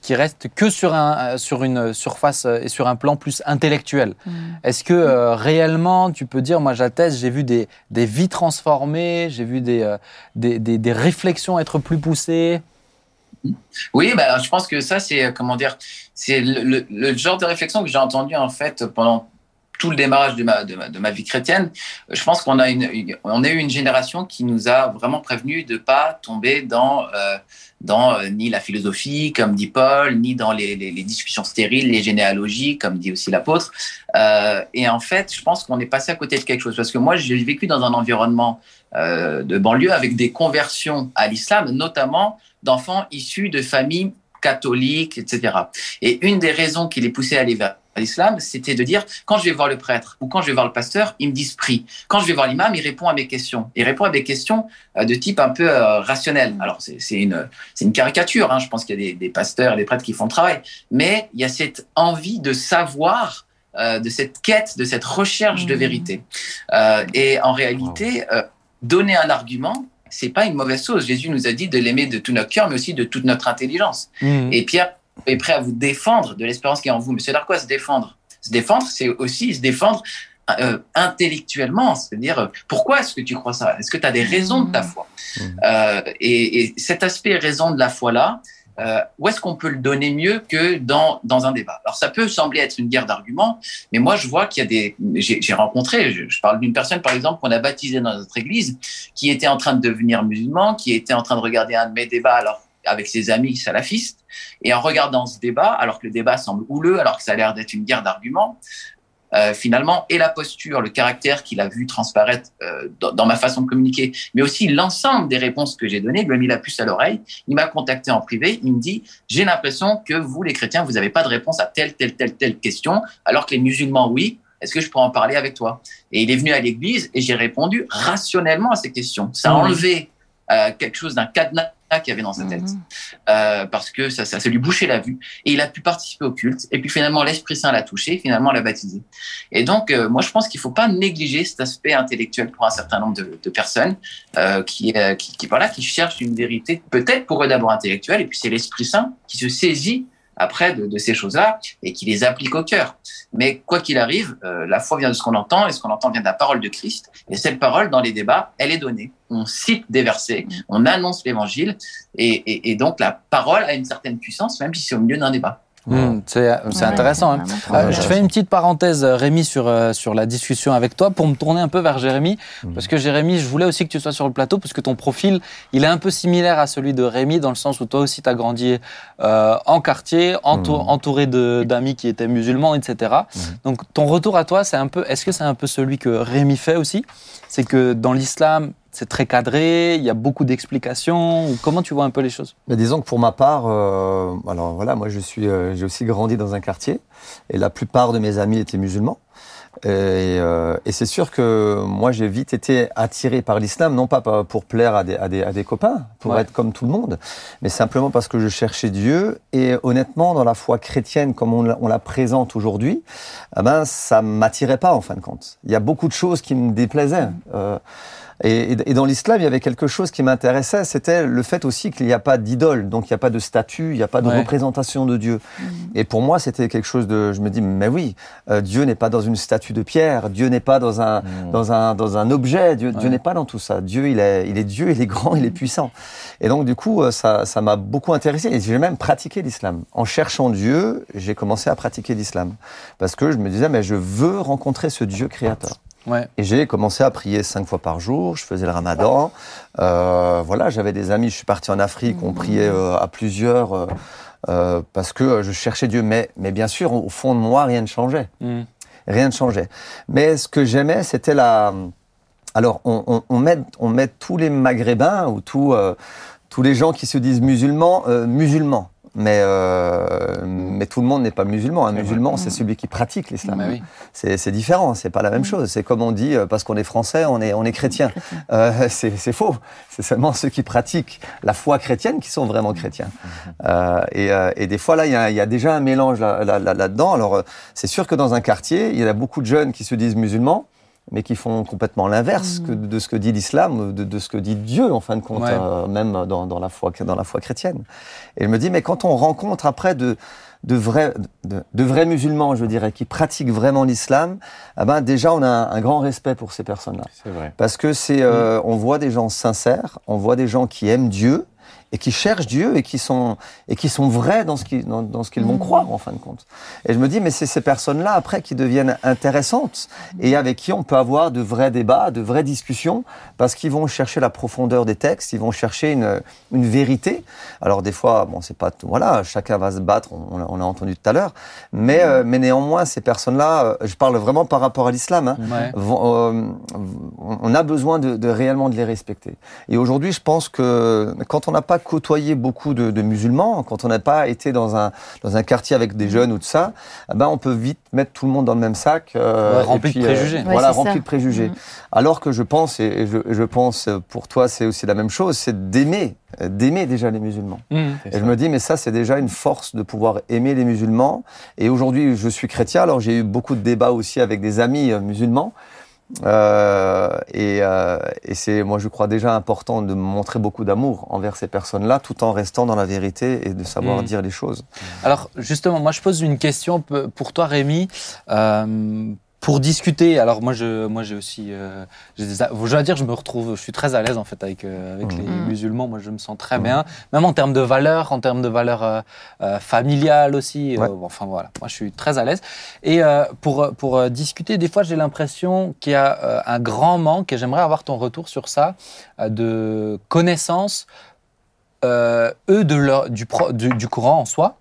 qui reste que sur, un, euh, sur une surface euh, et sur un plan plus intellectuel Mhm. est-ce que euh, réellement, tu peux dire, moi j'atteste, j'ai vu des, des vies transformées, j'ai vu des, euh, des, des, des réflexions être plus poussées? Oui, bah, je pense que ça, c'est, comment dire, c'est le, le- le genre de réflexion que j'ai entendu, en fait, pendant tout le démarrage de ma, de ma, de ma vie chrétienne. Je pense qu'on a, une, on a eu une génération qui nous a vraiment prévenu de pas tomber dans, euh, dans euh, ni la philosophie, comme dit Paul, ni dans les, les, les discussions stériles, les généalogies, comme dit aussi l'apôtre. Euh, et en fait, je pense qu'on est passé à côté de quelque chose. Parce que moi, j'ai vécu dans un environnement euh, de banlieue avec des conversions à l'islam, notamment d'enfants issus de familles catholiques, etc. Et une des raisons qui les poussait à aller vers l'islam, c'était de dire, quand je vais voir le prêtre ou quand je vais voir le pasteur, ils me disent prie. Quand je vais voir l'imam, il répond à mes questions. Il répond à des questions euh, de type un peu euh, rationnel. Alors, c'est une, une caricature. Hein. Je pense qu'il y a des, des pasteurs et des prêtres qui font le travail. Mais il y a cette envie de savoir, euh, de cette quête, de cette recherche de Mhm. vérité. Euh, et en réalité, euh, donner un argument, c'est pas une mauvaise chose. Jésus nous a dit de l'aimer de tout notre cœur, mais aussi de toute notre intelligence. Et Pierre est prêt à vous défendre de l'espérance qui est en vous. Mais c'est quoi se défendre Se défendre, c'est aussi se défendre euh, intellectuellement. C'est-à-dire, pourquoi est-ce que tu crois ça? Est-ce que tu as des raisons de ta foi? Mhm. Euh, et, et cet aspect raison de la foi-là, euh, où est-ce qu'on peut le donner mieux que dans, dans un débat? Alors, ça peut sembler être une guerre d'arguments, mais moi, je vois qu'il y a des... J'ai j'ai rencontré, je, je parle d'une personne, par exemple, qu'on a baptisée dans notre église, qui était en train de devenir musulman, qui était en train de regarder un de mes débats alors, avec ses amis salafistes, et en regardant ce débat, alors que le débat semble houleux, alors que ça a l'air d'être une guerre d'arguments, euh, finalement, et la posture, le caractère qu'il a vu transparaître euh, dans, dans ma façon de communiquer, mais aussi l'ensemble des réponses que j'ai données, lui a mis la puce à l'oreille. Il m'a contacté en privé. Il me dit J'ai l'impression que vous, les chrétiens, vous n'avez pas de réponse à telle, telle, telle, telle question, alors que les musulmans, oui. Est-ce que je pourrais en parler avec toi? Et il est venu à l'église et j'ai répondu rationnellement à ces questions. Ça a enlevé euh, quelque chose d'un cadenas qu'il y avait dans sa tête. Mhm. Euh, parce que ça, ça, ça lui bouchait la vue. Et il a pu participer au culte. Et puis finalement, l'Esprit Saint l'a touché. Finalement, l'a baptisé. Et donc, euh, moi, je pense qu'il faut pas négliger cet aspect intellectuel pour un certain nombre de, de personnes euh, qui, euh, qui, qui, voilà, qui cherchent une vérité, peut-être pour eux d'abord intellectuelle. Et puis c'est l'Esprit Saint qui se saisit après de, de ces choses-là et qui les applique au cœur. Mais quoi qu'il arrive, euh, la foi vient de ce qu'on entend et ce qu'on entend vient de la parole de Christ. Et cette parole, dans les débats, elle est donnée. On cite des versets, on annonce l'évangile et, et, et donc la parole a une certaine puissance, même si c'est au milieu d'un débat. Mmh, c'est c'est Ouais, intéressant. hein. Euh, Ouais, je fais une petite parenthèse, euh, Rémi, sur, euh, sur la discussion avec toi pour me tourner un peu vers Jérémy. Mhm. Parce que Jérémy, je voulais aussi que tu sois sur le plateau parce que ton profil, il est un peu similaire à celui de Rémi dans le sens où toi aussi, tu as grandi euh, en quartier, entou- Mhm. entouré de- d'amis qui étaient musulmans, etc. Donc ton retour à toi, c'est un peu, est-ce que c'est un peu celui que Rémi fait aussi? C'est que dans l'islam, c'est très cadré, il y a beaucoup d'explications. Comment tu vois un peu les choses? Mais disons que pour ma part, euh, alors voilà, moi je suis, euh, j'ai aussi grandi dans un quartier et la plupart de mes amis étaient musulmans. Et, euh, et c'est sûr que moi j'ai vite été attiré par l'islam, non pas pour plaire à des, à des, à des copains, pour Ouais. être comme tout le monde, mais simplement parce que je cherchais Dieu. Et honnêtement, dans la foi chrétienne comme on la, on la présente aujourd'hui, eh ben ça m'attirait pas en fin de compte. Il y a beaucoup de choses qui me déplaisaient. Euh, et, et dans l'islam, il y avait quelque chose qui m'intéressait, c'était le fait aussi qu'il n'y a pas d'idole, donc il n'y a pas de statue, il n'y a pas de Ouais. représentation de Dieu. Et pour moi, c'était quelque chose de, je me dis, mais oui, euh, Dieu n'est pas dans une statue de pierre, Dieu n'est pas dans un, dans un, dans un objet, Dieu, Dieu n'est pas dans tout ça. Dieu, il est, il est Dieu, il est grand, il est puissant. Et donc, du coup, euh, ça, ça m'a beaucoup intéressé et j'ai même pratiqué l'islam. En cherchant Dieu, j'ai commencé à pratiquer l'islam parce que je me disais, mais je veux rencontrer ce Dieu créateur. Ouais. Et j'ai commencé à prier cinq fois par jour. Je faisais le ramadan. Euh, voilà, j'avais des amis. Je suis parti en Afrique. On priait euh, à plusieurs euh, parce que je cherchais Dieu. Mais, mais bien sûr, au fond de moi, rien ne changeait. Mhm. Rien ne changeait. Mais ce que j'aimais, c'était la. Alors, on, on, on met, on met tous les Maghrébins ou tous, euh, tous les gens qui se disent musulmans, musulmans. Mais, euh, mais tout le monde n'est pas musulman. Un vrai. musulman, c'est celui qui pratique l'islam. Bah oui. C'est différent, c'est pas la même chose. C'est comme on dit, euh, parce qu'on est français, on est, on est chrétien. Euh, c'est faux. C'est seulement ceux qui pratiquent la foi chrétienne qui sont vraiment chrétiens. Euh, et, euh, et des fois, là, il y a, y a déjà un mélange là- là- là- là-dedans. Alors, euh, c'est sûr que dans un quartier, il y a beaucoup de jeunes qui se disent musulmans, mais qui font complètement l'inverse que- de ce que dit l'islam, de, de ce que dit Dieu, en fin de compte, Ouais. euh, même dans, dans la foi, dans la foi chrétienne. Et je me dis, mais quand on rencontre après de, de vrais, de, de vrais musulmans, je dirais, qui pratiquent vraiment l'islam, eh ben déjà on a un, un grand respect pour ces personnes-là. C'est vrai. Parce que c'est, euh, on voit des gens sincères, on voit des gens qui aiment Dieu et qui cherchent Dieu et qui sont et qui sont vrais dans ce qu'ils dans, dans ce qu'ils vont Mhm. croire en fin de compte. Et je me dis mais c'est ces personnes-là après qui deviennent intéressantes et avec qui on peut avoir de vrais débats, de vraies discussions parce qu'ils vont chercher la profondeur des textes, ils vont chercher une une vérité. Alors des fois bon c'est pas tout, voilà chacun va se battre, on, l'a- on l'a entendu tout à l'heure, mais euh, mais néanmoins ces personnes-là, euh, je parle vraiment par rapport à l'islam. Hein, Ouais. vont, euh, on a besoin de, de réellement de les respecter. Et aujourd'hui, je pense que quand on n'a pas côtoyé beaucoup de, de musulmans, quand on n'a pas été dans un dans un quartier avec des jeunes ou de ça, eh ben on peut vite mettre tout le monde dans le même sac, euh, Ouais, et rempli de puis, préjugés. Ouais, voilà, rempli ça. de préjugés. Alors que je pense, et je, je pense pour toi, c'est aussi la même chose, c'est d'aimer, euh, d'aimer déjà les musulmans. Mhm. Et je me dis, mais ça, c'est déjà une force de pouvoir aimer les musulmans. Et aujourd'hui, je suis chrétien, alors j'ai eu beaucoup de débats aussi avec des amis euh, musulmans. Euh, et euh, et c'est, moi, je crois déjà important de montrer beaucoup d'amour envers ces personnes-là, tout en restant dans la vérité et de savoir Mm. dire les choses. Alors justement, moi je pose une question pour toi Rémi. Euh, pour discuter, alors moi je, moi j'ai aussi, euh, j'ai des je dois dire, je me retrouve, je suis très à l'aise en fait avec euh, avec les Mhm. musulmans. Moi je me sens très Mhm. bien, même en termes de valeurs, en termes de valeurs euh, euh, familiales aussi. euh, enfin voilà, moi je suis très à l'aise. Et euh, pour pour euh, discuter, des fois j'ai l'impression qu'il y a euh, un grand manque et j'aimerais avoir ton retour sur ça euh, de connaissances euh, eux de leur, du, pro- du, du Coran en soi.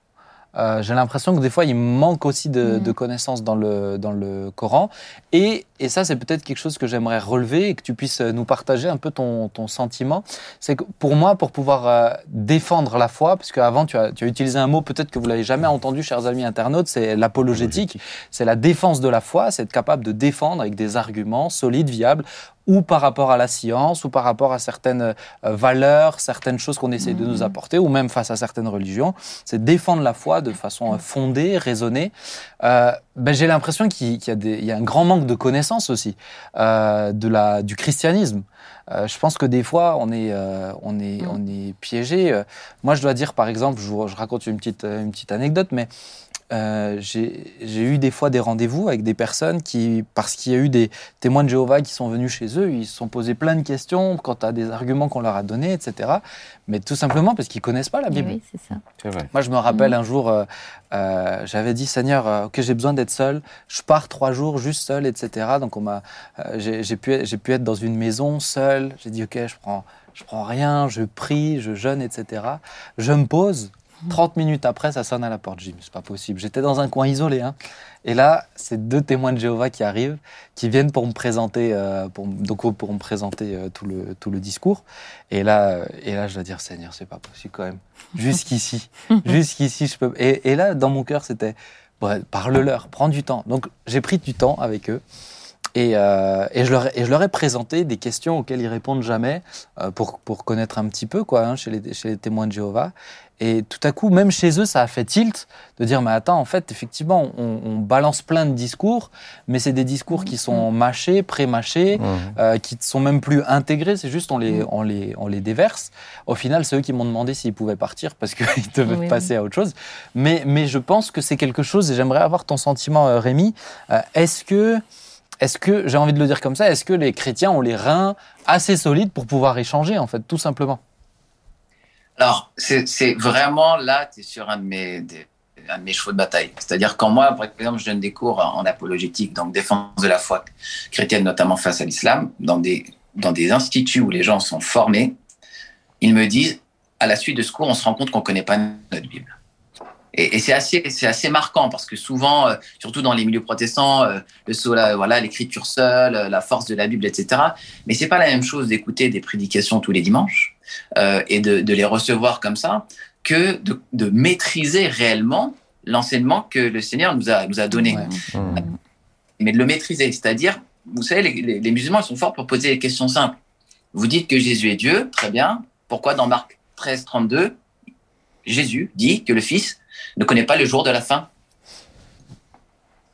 Euh, J'ai l'impression que des fois, il manque aussi de, de connaissances dans le, dans le Coran. Et et ça c'est peut-être quelque chose que j'aimerais relever et que tu puisses nous partager un peu ton, ton sentiment, c'est que pour moi, pour pouvoir euh, défendre la foi, parce qu'avant tu as, tu as utilisé un mot peut-être que vous l'avez jamais entendu, chers amis internautes, c'est l'apologétique, c'est la défense de la foi, c'est être capable de défendre avec des arguments solides, viables, ou par rapport à la science, ou par rapport à certaines euh, valeurs, certaines choses qu'on essaie de nous apporter, ou même face à certaines religions. C'est défendre la foi de façon euh, fondée, raisonnée. Euh, ben, J'ai l'impression qu'il y, y, y, a un grand manque de connaissances aussi euh, de la, du christianisme. Euh, je pense que des fois, on est, euh, on est, on est piégé. Moi, je dois dire, par exemple, je, vous, je raconte une petite, une petite anecdote, mais euh, j'ai eu des fois des rendez-vous avec des personnes qui, parce qu'il y a eu des témoins de Jéhovah qui sont venus chez eux, ils se sont posés plein de questions quant à des arguments qu'on leur a donnés, etc. Mais tout simplement parce qu'ils connaissent pas la Bible. Oui, c'est ça. Vrai. Moi, je me rappelle mmh. un jour, euh, euh, j'avais dit Seigneur, euh, ok, j'ai besoin d'être seul. Je pars trois jours juste seul, etc. Donc on m'a, euh, j'ai pu, j'ai pu être dans une maison seul. J'ai dit ok, je prends, je prends rien, je prie, je jeûne, etc. Je me pose. 30 minutes après, ça sonne à la porte. Dit, c'est pas possible. J'étais dans un coin isolé. Hein. Et là, c'est deux témoins de Jéhovah qui arrivent, qui viennent pour me présenter, euh, pour, donc pour me présenter euh, tout, le, tout le discours. Et là, et là, je dois dire, Seigneur, c'est pas possible quand même. Jusqu'ici, jusqu'ici, je peux. Et, et, là, dans mon cœur, c'était, ouais, parle-leur, prends du temps. Donc, j'ai pris du temps avec eux. Et, euh, et, je leur, et, je leur, ai présenté des questions auxquelles ils répondent jamais euh, pour, pour connaître un petit peu quoi, hein, chez, les, chez les témoins de Jéhovah. Et tout à coup, même chez eux, ça a fait tilt de dire, mais attends, en fait, effectivement, on, on balance plein de discours, mais c'est des discours qui sont mâchés, pré-mâchés, mmh. euh, qui ne sont même plus intégrés, c'est juste on les, on, les, on les déverse. Au final, c'est eux qui m'ont demandé s'ils pouvaient partir parce qu'ils devaient oui. passer à autre chose. Mais, mais je pense que c'est quelque chose, et j'aimerais avoir ton sentiment, euh, Rémi. Euh, Est-ce que est-ce que, j'ai envie de le dire comme ça, est-ce que les chrétiens ont les reins assez solides pour pouvoir échanger, en fait, tout simplement? Alors, c'est vraiment là, tu es sur un de mes, de chevaux de bataille. C'est-à-dire quand moi, par exemple, je donne des cours en apologétique, donc défense de la foi chrétienne, notamment face à l'islam, dans des, instituts où les gens sont formés, ils me disent, à la suite de ce cours, on se rend compte qu'on ne connaît pas notre Bible. Et, c'est assez, marquant parce que souvent, euh, surtout dans les milieux protestants, euh, le la, voilà, l'écriture seule, euh, la force de la Bible, etc. Mais c'est pas la même chose d'écouter des prédications tous les dimanches euh, et de, de, les recevoir comme ça que de, de maîtriser réellement l'enseignement que le Seigneur nous a, nous a donné. Ouais. Mmh. Mais de le maîtriser, c'est-à-dire, vous savez, les, les, les musulmans ils sont forts pour poser des questions simples. Vous dites que Jésus est Dieu, très bien. Pourquoi dans Marc 13, 32, Jésus dit que le Fils ne connaît pas le jour de la fin?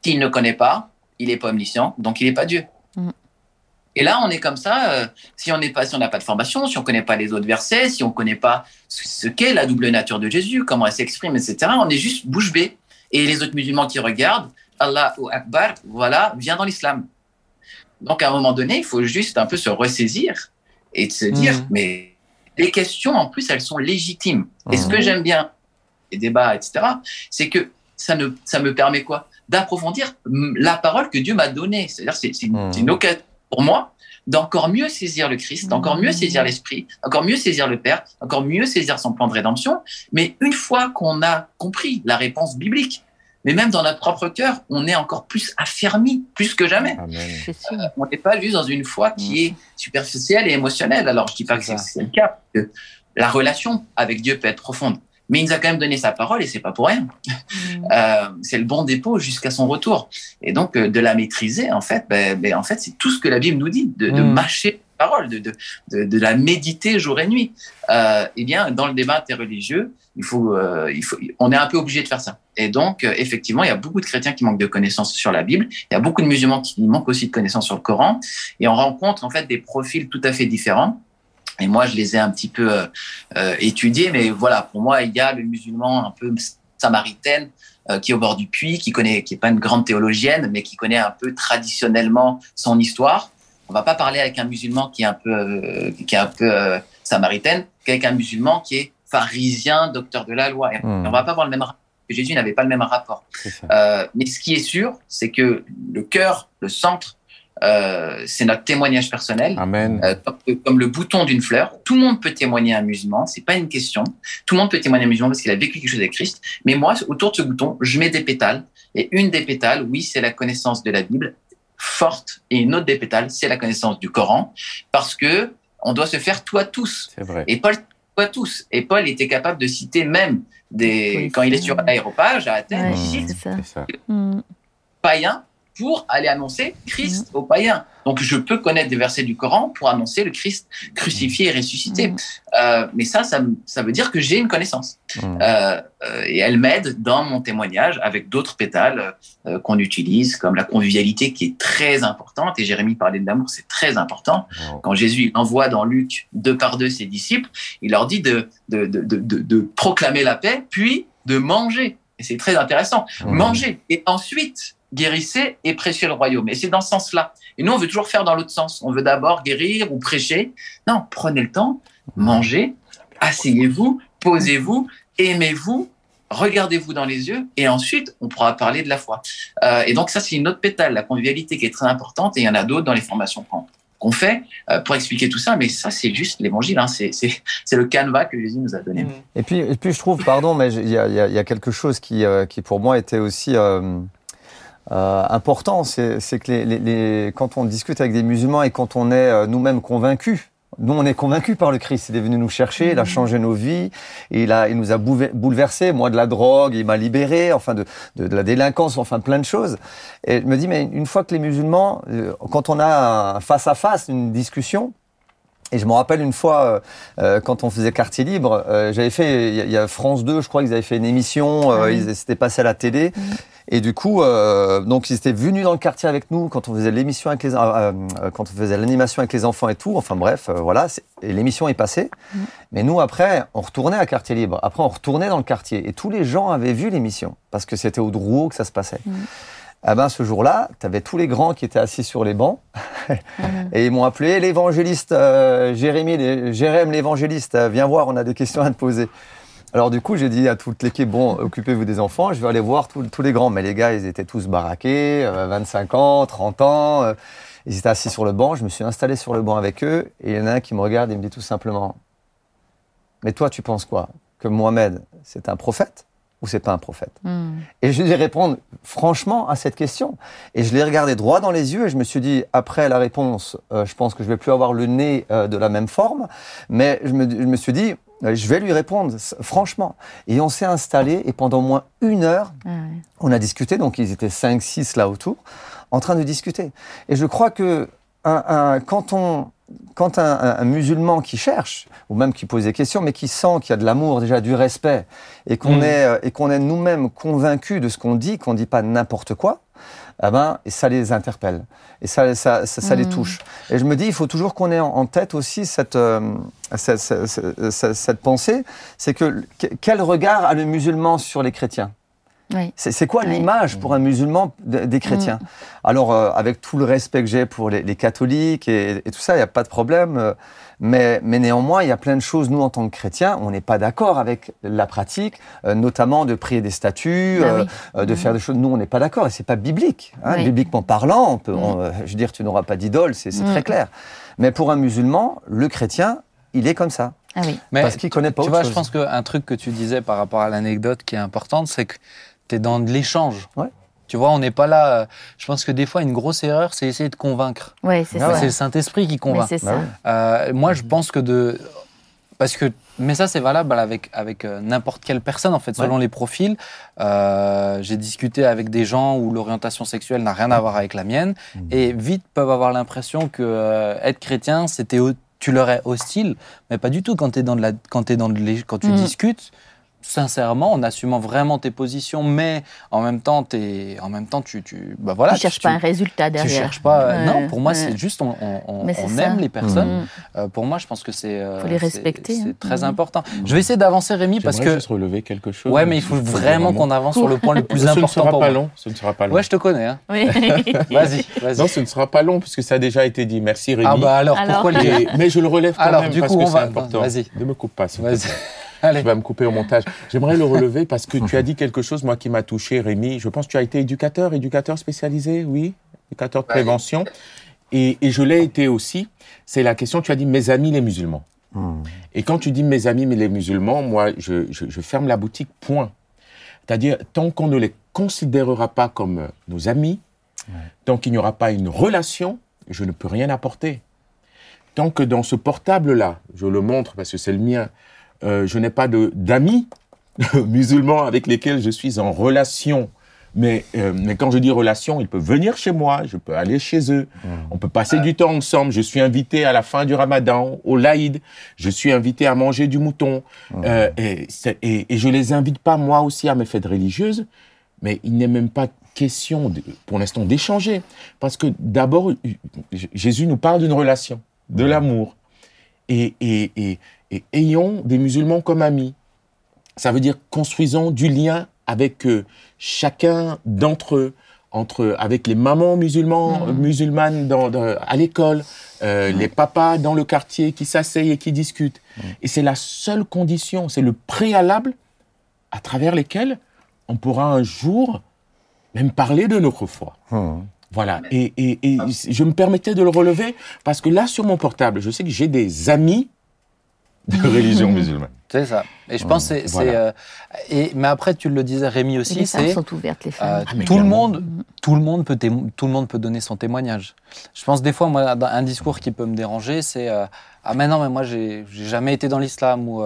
S'il ne connaît pas, il n'est pas omniscient, donc il n'est pas Dieu. Mm. Et là, on est comme ça, euh, si on n'a pas, si pas de formation, si on ne connaît pas les autres versets, si on ne connaît pas ce qu'est la double nature de Jésus, comment elle s'exprime, etc., on est juste bouche bée. Et les autres musulmans qui regardent, Allah ou Akbar, voilà, vient dans l'islam. Donc à un moment donné, il faut juste un peu se ressaisir et de se dire, mm. mais les questions, en plus, elles sont légitimes. Et ce que j'aime bien, les débats, etc., c'est que ça, ne, ça me permet quoi? D'approfondir la parole que Dieu m'a donnée. C'est-à-dire, c'est une, mmh. une occasion pour moi d'encore mieux saisir le Christ, d'encore mieux saisir l'Esprit, d'encore mieux saisir le Père, d'encore mieux saisir son plan de rédemption. Mais une fois qu'on a compris la réponse biblique, mais même dans notre propre cœur, on est encore plus affermi, plus que jamais. Euh, on n'est pas juste dans une foi qui est superficielle et émotionnelle. Alors, je dis pas que c'est le cas. Que la relation avec Dieu peut être profonde. Mais il nous a quand même donné sa parole et c'est pas pour rien. Mmh. Euh, c'est le bon dépôt jusqu'à son retour. Et donc, euh, de la maîtriser, en fait, ben, ben, en fait, c'est tout ce que la Bible nous dit, de, mmh. de mâcher la parole, de, de, de, de, la méditer jour et nuit. Euh, eh bien, dans le débat interreligieux, il faut, euh, il faut, on est un peu obligé de faire ça. Et donc, euh, effectivement, il y a beaucoup de chrétiens qui manquent de connaissances sur la Bible. Il y a beaucoup de musulmans qui manquent aussi de connaissances sur le Coran. Et on rencontre en fait des profils tout à fait différents. Et moi, je les ai un petit peu euh, euh, étudiés, mais voilà, pour moi, il y a le musulman un peu samaritaine euh, qui est au bord du puits, qui connaît, qui est pas une grande théologienne, mais qui connaît un peu traditionnellement son histoire. On va pas parler avec un musulman qui est un peu, euh, qui est un peu euh, samaritaine, qu'avec un musulman qui est pharisien, docteur de la loi. Et mmh. On va pas avoir le même rapport. Jésus n'avait pas le même rapport. mais ce qui est sûr, c'est que le cœur, le centre euh, c'est notre témoignage personnel. Amen. Euh, comme, comme, le bouton d'une fleur. Tout le monde peut témoigner un musulman, c'est pas une question. Tout le monde peut témoigner un musulman parce qu'il a vécu quelque chose avec Christ. Mais moi, autour de ce bouton, je mets des pétales. Et une des pétales, oui, c'est la connaissance de la Bible forte. Et une autre des pétales, c'est la connaissance du Coran, parce que on doit se faire à tous. C'est vrai. Et Paul, à tous. Et Paul était capable de citer même des, Oui, quand il est sur l'aéropage à Athènes, Ouais, il cite c'est pour aller annoncer Christ aux païens. Donc je peux connaître des versets du Coran pour annoncer le Christ crucifié et ressuscité. Mm. Euh, mais ça, ça, ça veut dire que j'ai une connaissance. Mm. Euh, euh, et elle m'aide dans mon témoignage avec d'autres pétales euh, qu'on utilise, comme la convivialité qui est très importante. Et Jérémie parlait de l'amour, c'est très important. Quand Jésus envoie dans Luc deux par deux ses disciples, il leur dit de, de, de, de, de- proclamer la paix, puis de manger. Et c'est très intéressant. Manger. Et ensuite, guérissez et prêchez le royaume. Et c'est dans ce sens-là. Et nous, on veut toujours faire dans l'autre sens. On veut d'abord guérir ou prêcher. Non, prenez le temps, mangez, asseyez-vous, posez-vous, aimez-vous, regardez-vous dans les yeux, et ensuite, on pourra parler de la foi. Euh, et donc, ça, c'est une autre pétale, la convivialité qui est très importante, et il y en a d'autres dans les formations qu'on fait euh, pour expliquer tout ça, mais ça, c'est juste l'évangile, hein. c'est le canevas que Jésus nous a donné. Et puis, puis je trouve, pardon, mais il y a, quelque chose qui, euh, qui pour moi était aussi euh, important, c'est que les, les- les- quand on discute avec des musulmans et quand on est euh, nous-mêmes convaincus, nous on est convaincus par le Christ, il est venu nous chercher, il a changé nos vies, et il, a, il nous a boulever- bouleversés, moi de la drogue, il m'a libéré, enfin de, de, de la délinquance, enfin plein de choses. Et je me dis, mais une fois que les musulmans, euh, quand on a un face à face, une discussion, et je me rappelle une fois, euh, euh, quand on faisait Quartier Libre, euh, j'avais fait, il y, a- il y a France 2, je crois qu'ils avaient fait une émission, euh, Ah oui. ils s'étaient passés à la télé. Et du coup, euh, donc ils étaient venus dans le quartier avec nous quand on faisait l'émission avec les, euh, quand on faisait l'animation avec les enfants et tout. Enfin bref, voilà. Et l'émission est passée. Mais nous après, on retournait à Quartier Libre. Après, on retournait dans le quartier et tous les gens avaient vu l'émission parce que c'était au Drouot que ça se passait. Ah ben, ce jour-là, tu avais tous les grands qui étaient assis sur les bancs et ils m'ont appelé l'évangéliste euh, Jérémy, Jérém l'évangéliste, euh, viens voir, on a des questions à te poser. Alors du coup, j'ai dit à toute l'équipe, bon, occupez-vous des enfants, je vais aller voir tous- tous les grands. Mais les gars, ils étaient tous baraqués, euh, 25 ans, 30 ans, euh, ils étaient assis sur le banc, je me suis installé sur le banc avec eux, et il y en a un qui me regarde et me dit tout simplement, mais toi, tu penses quoi? Que Mohamed, c'est un prophète? Ou c'est pas un prophète Mm. et je lui ai répondre franchement à cette question. Et je l'ai regardé droit dans les yeux et je me suis dit, après la réponse, euh, je pense que je vais plus avoir le nez euh, de la même forme. Mais je me, je me suis dit, euh, je vais lui répondre franchement. Et on s'est installé et pendant au moins une heure, Ah ouais. on a discuté. Donc ils étaient 5, 6 là autour, en train de discuter. Et je crois que un- un- quand on quand un, un- un musulman qui cherche, ou même qui pose des questions, mais qui sent qu'il y a de l'amour, déjà du respect, et qu'on Mm. est, euh, et qu'on est nous-mêmes convaincus de ce qu'on dit, qu'on ne dit pas n'importe quoi, eh ben, et ça les interpelle. Et ça, ça, ça, ça les Mm. touche. Et je me dis, il faut toujours qu'on ait en, tête aussi cette, euh, cette, cette- cette- cette pensée, c'est que- quel regard a le musulman sur les chrétiens? Oui. c'est quoi Oui. l'image pour un musulman de- des chrétiens? Alors, euh, avec tout le respect que j'ai pour les, les catholiques et, et tout ça, il n'y a pas de problème. euh, mais, mais néanmoins, il y a plein de choses, nous, en tant que chrétiens, on n'est pas d'accord avec la pratique, euh, notamment de prier des statues, Bah euh, oui. euh, de Mhm. faire des choses. Nous, on n'est pas d'accord et c'est pas biblique. hein. Oui. Bibliquement parlant, on peut, on, euh, je veux dire, tu n'auras pas d'idole, c'est très clair. Mais pour un musulman, le chrétien, il est comme ça. Ah oui. Mais parce qu'il connaît pas tu autre vois, chose. je pense qu'un truc que tu disais par rapport à l'anecdote qui est importante, c'est que tu es dans de l'échange. Ouais. Tu vois, on n'est pas là. euh, Je pense que des fois, une grosse erreur, c'est essayer de convaincre. Ouais, c'est Ah ça. C'est le Saint-Esprit qui Mais convainc. c'est Bah ça. Euh, moi, je pense que de. Parce que. Mais ça, c'est valable avec, avec euh, n'importe quelle personne, en fait, selon les profils. Euh, J'ai discuté avec des gens où l'orientation sexuelle n'a rien à voir avec la mienne. Et vite peuvent avoir l'impression que euh, être chrétien, c'était. Tu leur es hostile, mais pas du tout. Quand, es dans de la, quand, es dans de quand tu Mm. discutes, sincèrement, en assumant vraiment tes positions, mais en même temps, es, en même temps tu, tu, bah voilà, tu cherches pas un résultat derrière. tu cherches pas. Ouais, non, pour moi, ouais. c'est juste on, aime les personnes. Mm. Euh, pour moi, je pense que c'est. euh, Faut les c'est- respecter, C'est hein. très Mhm. important. Je vais essayer d'avancer, Rémi, parce que. juste relever quelque chose. Ouais, mais il faut vraiment qu'on avance sur le point le plus Ce ne important sera pour pas moi. long. Ce ne sera pas long. Ouais, je te connais. Hein. Oui. Vas-y, vas-y. Non, ce ne sera pas long puisque ça a déjà été dit. Merci Rémi. Ah bah alors, Alors. pourquoi le dire Et- mais je le relève quand Alors, même du parce coup, que c'est important. vas-y. Ne me coupe pas. Vas-y. Allez. Tu vas me couper au montage. J'aimerais le relever parce que tu as dit quelque chose, moi, qui m'a touché, Rémi. Je pense que tu as été éducateur, éducateur spécialisé, oui, éducateur de prévention. Et, et je l'ai été aussi. C'est la question, tu as dit mes amis les musulmans. Hmm. Et quand tu dis mes amis mais les musulmans, moi, je, je- je ferme la boutique, point. C'est-à-dire, tant qu'on ne les considérera pas comme euh, nos amis, Tant qu'il n'y aura pas une relation, je ne peux rien apporter. Tant que dans ce portable-là, je le montre parce que c'est le mien, euh, je n'ai pas d'amis musulmans avec lesquels je suis en relation. Mais, euh, mais quand je dis relation, ils peuvent venir chez moi, je peux aller chez eux, mmh. on peut passer du temps ensemble. Je suis invité à la fin du ramadan, au laïd, je suis invité à manger du mouton. Mmh. Euh, et, et, et, je les invite pas moi aussi à mes fêtes religieuses, mais il n'est même pas question pour l'instant d'échanger. Parce que d'abord, Jésus nous parle d'une relation, de l'amour. Et, et, et, et ayons des musulmans comme amis. Ça veut dire construisons du lien avec euh, chacun d'entre eux, entre avec les mamans musulmans, mmh. musulmanes dans, à l'école, euh, mmh. les papas dans le quartier qui s'asseyent et qui discutent. Mmh. Et c'est la seule condition, c'est le préalable à travers lesquels on pourra un jour même parler de notre foi. Voilà. Et, et, et, je me permettais de le relever parce que là, sur mon portable, je sais que j'ai des amis de religion musulmane. C'est ça. Et je pense que c'est. Euh, et mais après, tu le disais, Rémi aussi, les c'est. sont ouvertes, les femmes. Euh, ah, tout, le monde, tout, le monde peut tout le monde peut donner son témoignage. Je pense des fois, moi, un discours qui peut me déranger, c'est euh, Ah, mais non, mais moi, j'ai jamais été dans l'islam ou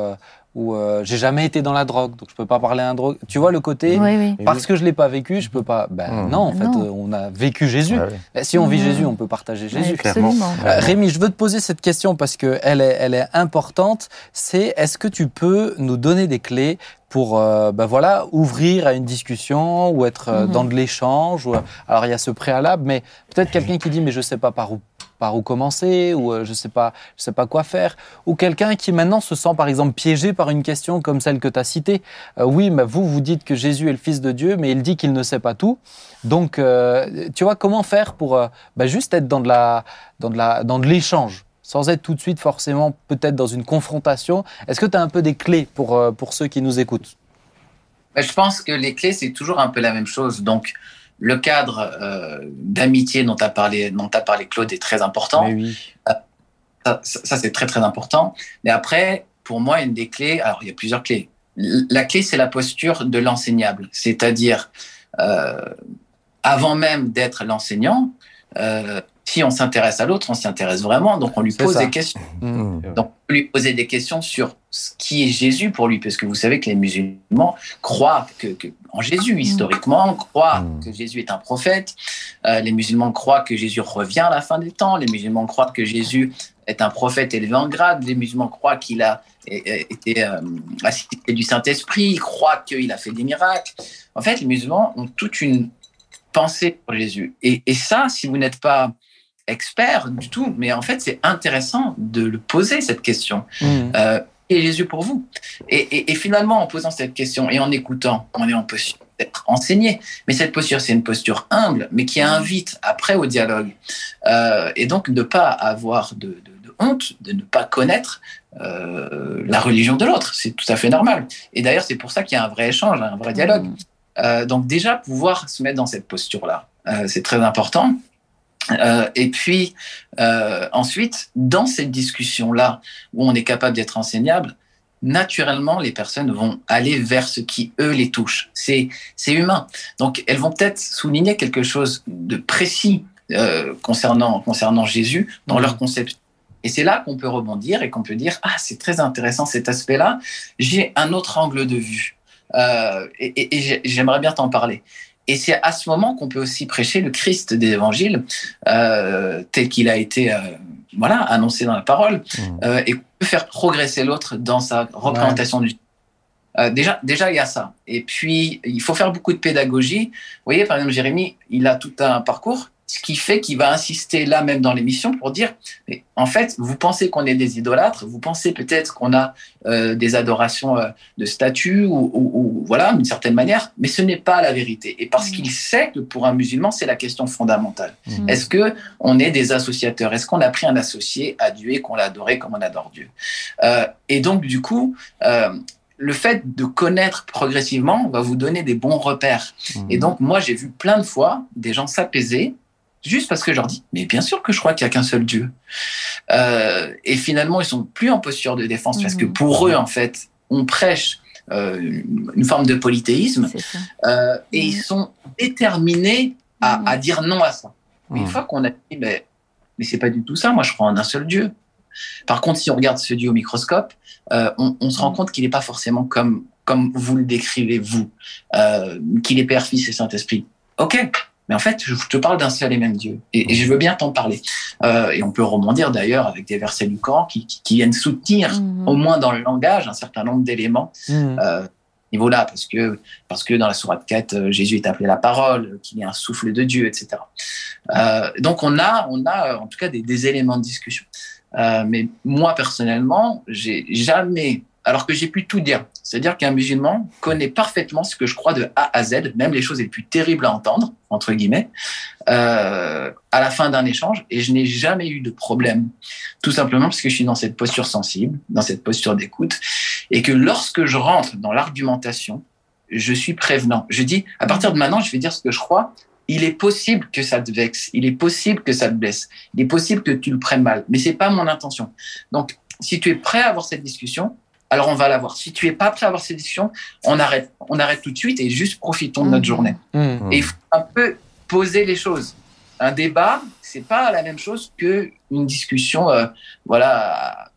où euh, j'ai jamais été dans la drogue, donc je peux pas parler un drogue. Tu vois le côté parce que je l'ai pas vécu, je peux pas. Ben mmh. non, en fait, on a vécu Jésus. Si on vit mmh. Jésus, on peut partager Jésus. Clairement. Euh, Rémi, je veux te poser cette question parce que elle est, elle est importante. C'est est-ce que tu peux nous donner des clés pour euh, ben voilà ouvrir à une discussion ou être mmh. dans de l'échange. Alors il y a ce préalable, mais peut-être quelqu'un qui dit mais je sais pas par où par où commencer ou euh, je sais pas je sais pas quoi faire. Ou quelqu'un qui maintenant se sent par exemple piégé par une question comme celle que tu as citée euh, oui mais vous vous dites que Jésus est le fils de Dieu mais il dit qu'il ne sait pas tout. Donc euh, tu vois comment faire pour bah, juste être dans de la dans de la dans de l'échange sans être tout de suite forcément peut-être dans une confrontation. Est-ce que tu as un peu des clés pour pour ceux qui nous écoutent? Bah, je pense que les clés c'est toujours un peu la même chose. Donc le cadre euh, d'amitié dont tu as parlé, dont as parlé Claude est très important. Oui. Euh, ça, ça c'est très très important. Mais après, pour moi, une des clés, alors il y a plusieurs clés. La clé, c'est la posture de l'enseignable, c'est-à-dire euh, avant même d'être l'enseignant, euh, si on s'intéresse à l'autre, on s'y intéresse vraiment, donc on lui pose des questions. Mmh. Donc on peut lui poser des questions sur ce qui est Jésus pour lui, parce que vous savez que les musulmans croient que, en Jésus historiquement, croient mmh. que Jésus est un prophète. Euh, les musulmans croient que Jésus revient à la fin des temps. Les musulmans croient que Jésus est un prophète élevé en grade. Les musulmans croient qu'il a été euh, assisté du Saint-Esprit. Ils croient qu'il a fait des miracles. En fait, les musulmans ont toute une pensée pour Jésus. Et, et ça, si vous n'êtes pas expert du tout, mais en fait, c'est intéressant de le poser, cette question. Mmh. Euh, et Jésus pour vous et, finalement, en posant cette question et en écoutant, on est en posture d'être enseigné. Mais cette posture, c'est une posture humble, mais qui invite après au dialogue. Euh, et donc, ne pas avoir de, honte, de ne pas connaître euh, la religion de l'autre. C'est tout à fait normal. Et d'ailleurs, c'est pour ça qu'il y a un vrai échange, un vrai dialogue. Mmh. donc déjà, pouvoir se mettre dans cette posture-là, c'est très important. Euh, et puis euh, ensuite, dans cette discussion-là, où on est capable d'être enseignable, naturellement, les personnes vont aller vers ce qui, eux, les touche. C'est, c'est humain. Donc, elles vont peut-être souligner quelque chose de précis euh, concernant, concernant Jésus dans mmh. leur conception. Et c'est là qu'on peut rebondir et qu'on peut dire, ah, c'est très intéressant cet aspect-là, j'ai un autre angle de vue. Et, et j'aimerais bien t'en parler. Et c'est à ce moment qu'on peut aussi prêcher le Christ des évangiles euh, tel qu'il a été euh, voilà annoncé dans la parole mmh. euh, et qu'on peut faire progresser l'autre dans sa représentation du euh, déjà, déjà, il y a ça. Et puis, il faut faire beaucoup de pédagogie. Vous voyez, par exemple, Jérémy, il a tout un parcours ce qui fait qu'il va insister là même dans l'émission pour dire, mais en fait, vous pensez qu'on est des idolâtres, vous pensez peut-être qu'on a euh, des adorations euh, de statues ou, ou, voilà, d'une certaine manière, mais ce n'est pas la vérité. Et parce mmh. qu'il sait que pour un musulman, c'est la question fondamentale. Mmh. Est-ce que on est des associateurs? Est-ce qu'on a pris un associé à Dieu et qu'on l'a adoré comme on adore Dieu? Euh, Et donc, du coup, le fait de connaître progressivement va vous donner des bons repères. Mmh. Et donc, moi, j'ai vu plein de fois des gens s'apaiser juste parce que je leur dis, mais bien sûr que je crois qu'il n'y a qu'un seul Dieu. Euh, et finalement, ils sont plus en posture de défense parce que mhm. pour eux, en fait, on prêche euh, une forme de polythéisme euh, et ils sont déterminés à, Mhm. à dire non à ça. Mais une Mhm. fois qu'on a dit, mais, mais c'est pas du tout ça, moi je crois en un seul Dieu. Par contre, si on regarde ce Dieu au microscope, euh, on, on se rend compte qu'il n'est pas forcément comme, comme vous le décrivez, vous, euh, qu'il est Père, Fils et Saint-Esprit. Ok, mais en fait, je te parle d'un seul et même Dieu. Et, et je veux bien t'en parler. Euh, et on peut rebondir d'ailleurs avec des versets du Coran qui, qui, qui viennent soutenir, Mhm. au moins dans le langage, un certain nombre d'éléments Mhm. euh, niveau là parce que parce que dans la sourate 4 euh, Jésus est appelé la parole qu'il est un souffle de Dieu etc euh, donc on a on a en tout cas des, des éléments de discussion euh, mais moi personnellement j'ai jamais alors que j'ai pu tout dire c'est-à-dire qu'un musulman connaît parfaitement ce que je crois de A à Z même les choses les plus terribles à entendre entre guillemets euh, à la fin d'un échange et je n'ai jamais eu de problème tout simplement parce que je suis dans cette posture sensible dans cette posture d'écoute et que lorsque je rentre dans l'argumentation, je suis prévenant. Je dis, à partir de maintenant, je vais dire ce que je crois. Il est possible que ça te vexe, il est possible que ça te blesse, il est possible que tu le prennes mal, mais c'est pas mon intention. Donc, si tu es prêt à avoir cette discussion, alors on va l'avoir. Si tu es pas prêt à avoir cette discussion, on arrête, on arrête tout de suite et juste profitons de notre Mhm. journée. Mhm. Et il faut un peu poser les choses. Un débat, c'est pas la même chose que une discussion, euh, voilà,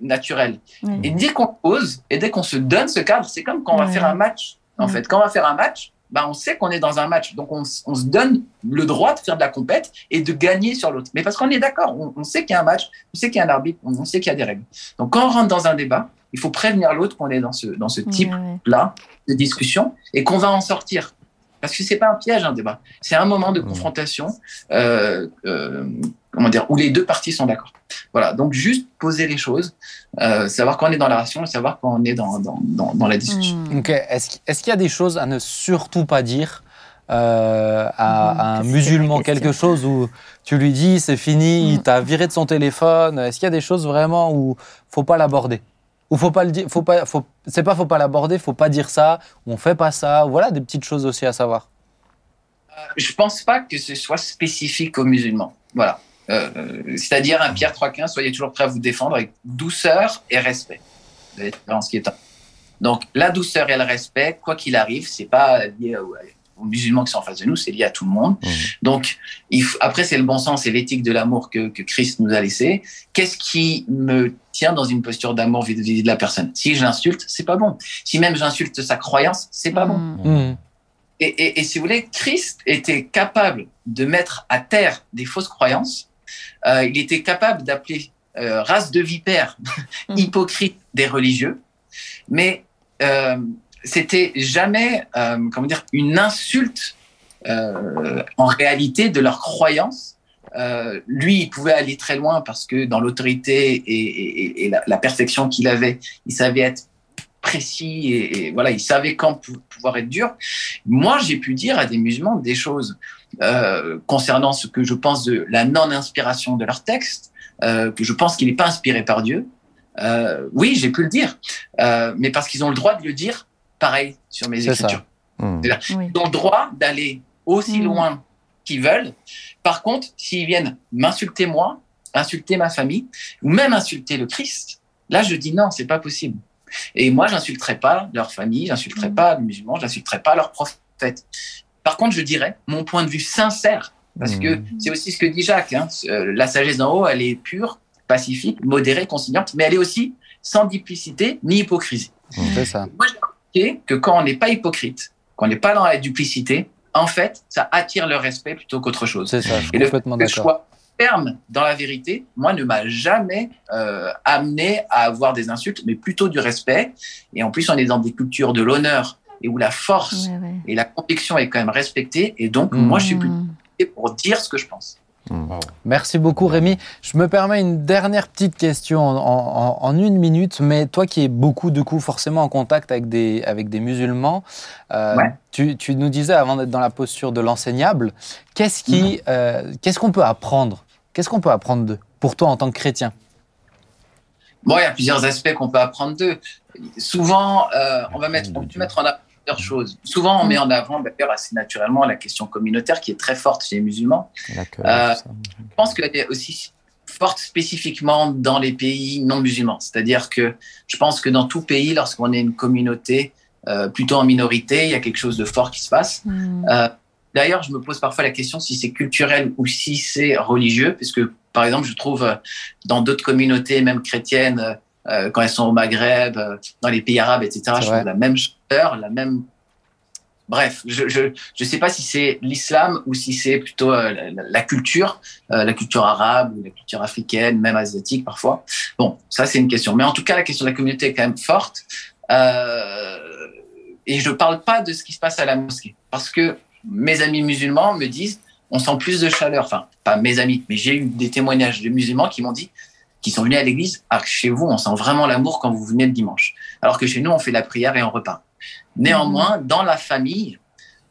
naturelle. Et dès qu'on pose et dès qu'on se donne ce cadre, c'est comme quand on va faire un match. En fait, quand on va faire un match, bah, on sait qu'on est dans un match. Donc, on, se donne le droit de faire de la compète et de gagner sur l'autre. Mais parce qu'on est d'accord, on, on sait qu'il y a un match, on sait qu'il y a un arbitre, on, on sait qu'il y a des règles. Donc, quand on rentre dans un débat, il faut prévenir l'autre qu'on est dans ce, dans ce Ouais, type ouais. là de discussion et qu'on va en sortir. Parce que c'est pas un piège, un débat. C'est un moment de Mmh. confrontation, euh, euh, comment dire, où les deux parties sont d'accord. Voilà. Donc, juste poser les choses, euh, savoir quand on est dans la ration et savoir quand on est dans, dans, dans, dans la discussion. Ok. Est-ce est-ce qu'il y a des choses à ne surtout pas dire euh, à, à un musulman. Quelque chose où tu lui dis c'est fini, il Mhm. t'a viré de son téléphone. Est-ce qu'il y a des choses vraiment où faut pas l'aborder? Ou faut pas le dire Faut pas. Faut, c'est pas faut pas l'aborder. Faut pas dire ça. On fait pas ça. Voilà des petites choses aussi à savoir. Je pense pas que ce soit spécifique aux musulmans. Voilà. Euh, C'est-à-dire un Pierre 3.15, soyez toujours prêts à vous défendre avec douceur et respect. Dans ce qui est un- Donc la douceur et le respect, quoi qu'il arrive, c'est pas lié aux musulmans qui sont en face de nous, c'est lié à tout le monde. Mhm. Donc il faut- après c'est le bon sens et l'éthique de l'amour que, que Christ nous a laissé. Qu'est-ce qui me tient dans une posture d'amour vis-à-vis de la personne? Si je l'insulte, c'est pas bon. Si même j'insulte sa croyance, c'est pas bon. Mhm. Mhm. Et, et, et si vous voulez, Christ était capable de mettre à terre des fausses croyances. Euh, il était capable d'appeler euh, race de vipères hypocrites des religieux, mais euh, c'était jamais, euh, comment dire, une insulte euh, en réalité de leur croyance. Euh, lui, il pouvait aller très loin parce que dans l'autorité et, la, la perfection qu'il avait, il savait être précis et, voilà, il savait quand pou- pouvoir être dur. Moi, j'ai pu dire à des musulmans des choses euh, concernant ce que je pense de la non-inspiration de leur texte, euh, que je pense qu'il n'est pas inspiré par Dieu. Euh, oui, j'ai pu le dire, euh, mais parce qu'ils ont le droit de le dire, pareil sur mes écritures. Oui. Ils ont le droit d'aller aussi Mm. loin qu'ils veulent. Par contre, s'ils viennent m'insulter moi, insulter ma famille, ou même insulter le Christ, là, je dis non, c'est pas possible. Et moi, j'insulterai pas leur famille, j'insulterai Mm. pas les musulmans, j'insulterai pas leur prophète. Par contre, je dirais mon point de vue sincère, parce que Mhm. c'est aussi ce que dit Jacques. Hein, la sagesse d'en haut, elle est pure, pacifique, modérée, conciliante, mais elle est aussi sans duplicité ni hypocrisie. C'est ça. Moi, j'ai remarqué que quand on n'est pas hypocrite, qu'on n'est pas dans la duplicité, en fait, ça attire le respect plutôt qu'autre chose. C'est ça. Je suis Et le fait complètement que je sois ferme dans la vérité, moi, ne m'a jamais euh, amené à avoir des insultes, mais plutôt du respect. Et en plus, on est dans des cultures de l'honneur et où la force Ouais, ouais. et la conviction est quand même respectée. Et donc, moi, je suis plus Mhm. pour dire ce que je pense. Merci beaucoup Rémi. Je me permets une dernière petite question en, en- en une minute, mais toi qui es beaucoup du coup forcément en contact avec des, avec des musulmans, euh, Ouais. tu, tu nous disais avant d'être dans la posture de l'enseignable, qu'est-ce qui, euh, qu'est-ce qu'on peut apprendre? Qu'est-ce qu'on peut apprendre d'eux pour toi en tant que chrétien? Bon, il y a plusieurs aspects qu'on peut apprendre d'eux. Souvent, euh, on va mettre, on peut mettre en avant plusieurs choses. Souvent, on met en avant, d'ailleurs, assez naturellement, la question communautaire qui est très forte chez les musulmans. Euh. Je pense qu'elle est aussi forte spécifiquement dans les pays non musulmans. C'est-à-dire que je pense que dans tout pays, lorsqu'on est une communauté euh, plutôt en minorité, il y a quelque chose de fort qui se passe. Mhm. Euh, D'ailleurs, je me pose parfois la question si c'est culturel ou si c'est religieux, puisque par exemple, je trouve euh, dans d'autres communautés, même chrétiennes, euh, quand elles sont au Maghreb, euh, dans les pays arabes, etc., je trouve la même chaleur, la même Bref, je je sais pas si c'est l'islam ou si c'est plutôt la, la, culture, la culture arabe la culture africaine, même asiatique parfois. Bon, ça c'est une question. Mais en tout cas, la question de la communauté est quand même forte. Euh, et je parle pas de ce qui se passe à la mosquée parce que mes amis musulmans me disent on sent plus de chaleur. Enfin, pas mes amis, mais j'ai eu des témoignages de musulmans qui m'ont dit, qui sont venus à l'église, ah, chez vous, on sent vraiment l'amour quand vous venez le dimanche. Alors que chez nous, on fait la prière et on repart. Néanmoins, mmh. dans la famille,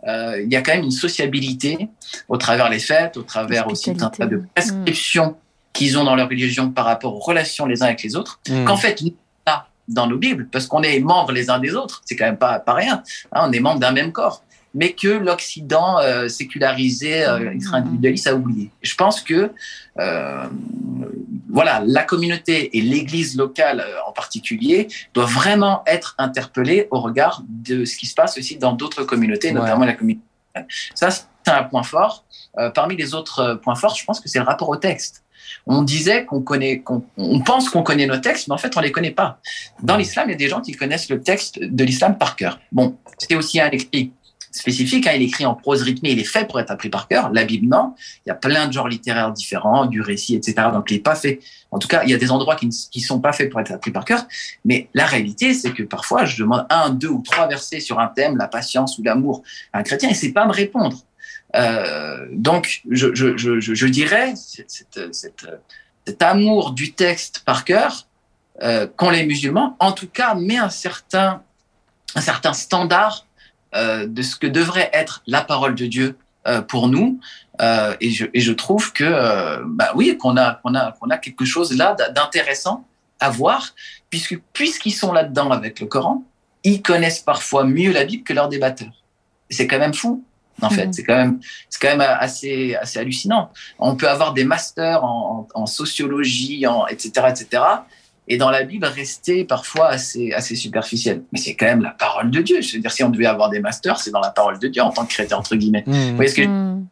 euh, il y a quand même une sociabilité au travers les fêtes, au travers aussi un tas de mmh. prescriptions qu'ils ont dans leur religion par rapport aux relations les uns avec les autres, mmh. qu'en fait, là, dans nos Bibles, parce qu'on est membres les uns des autres, c'est quand même pas, pas rien, hein, on est membres d'un même corps mais que l'Occident euh, sécularisé, euh, mmh. individualiste a oublié. Je pense que euh, voilà, la communauté et l'Église locale euh, en particulier doivent vraiment être interpellées au regard de ce qui se passe aussi dans d'autres communautés, notamment la communauté. Ça, c'est un point fort. Euh, parmi les autres points forts, je pense que c'est le rapport au texte. On disait qu'on connaît, qu'on on pense qu'on connaît nos textes, mais en fait, on les connaît pas. Dans l'islam, il y a des gens qui connaissent le texte de l'islam par cœur. Bon, c'est aussi un écrit spécifique. Hein, il écrit en prose rythmée, il est fait pour être appris par cœur. La Bible, non. Il y a plein de genres littéraires différents, du récit, etc. Donc, il n'est pas fait. En tout cas, il y a des endroits qui ne sont pas faits pour être appris par cœur. Mais la réalité, c'est que parfois, je demande un, deux ou trois versets sur un thème, la patience ou l'amour, à un chrétien, et c'est pas me répondre. Euh, donc, je, dirais, cet amour du texte par cœur, euh, qu'ont les musulmans, en tout cas, met un certain, un certain standard de ce que devrait être la parole de Dieu euh, pour nous. Euh, et, je, et je trouve que, bah oui, qu'on a, qu'on a, qu'on a quelque chose là d'intéressant à voir, puisque puisqu'ils sont là-dedans avec le Coran, ils connaissent parfois mieux la Bible que leurs débatteurs. C'est quand même fou en fait. Mmh. C'est quand même, c'est quand même assez, assez hallucinant. On peut avoir des masters en, en, en sociologie, en, etc., etc et dans la Bible rester parfois assez, assez superficiel. Mais c'est quand même la parole de Dieu. Je veux dire, si on devait avoir des masters, c'est dans la parole de Dieu en tant que chrétien, entre guillemets. Mmh. Vous voyez ce que mmh.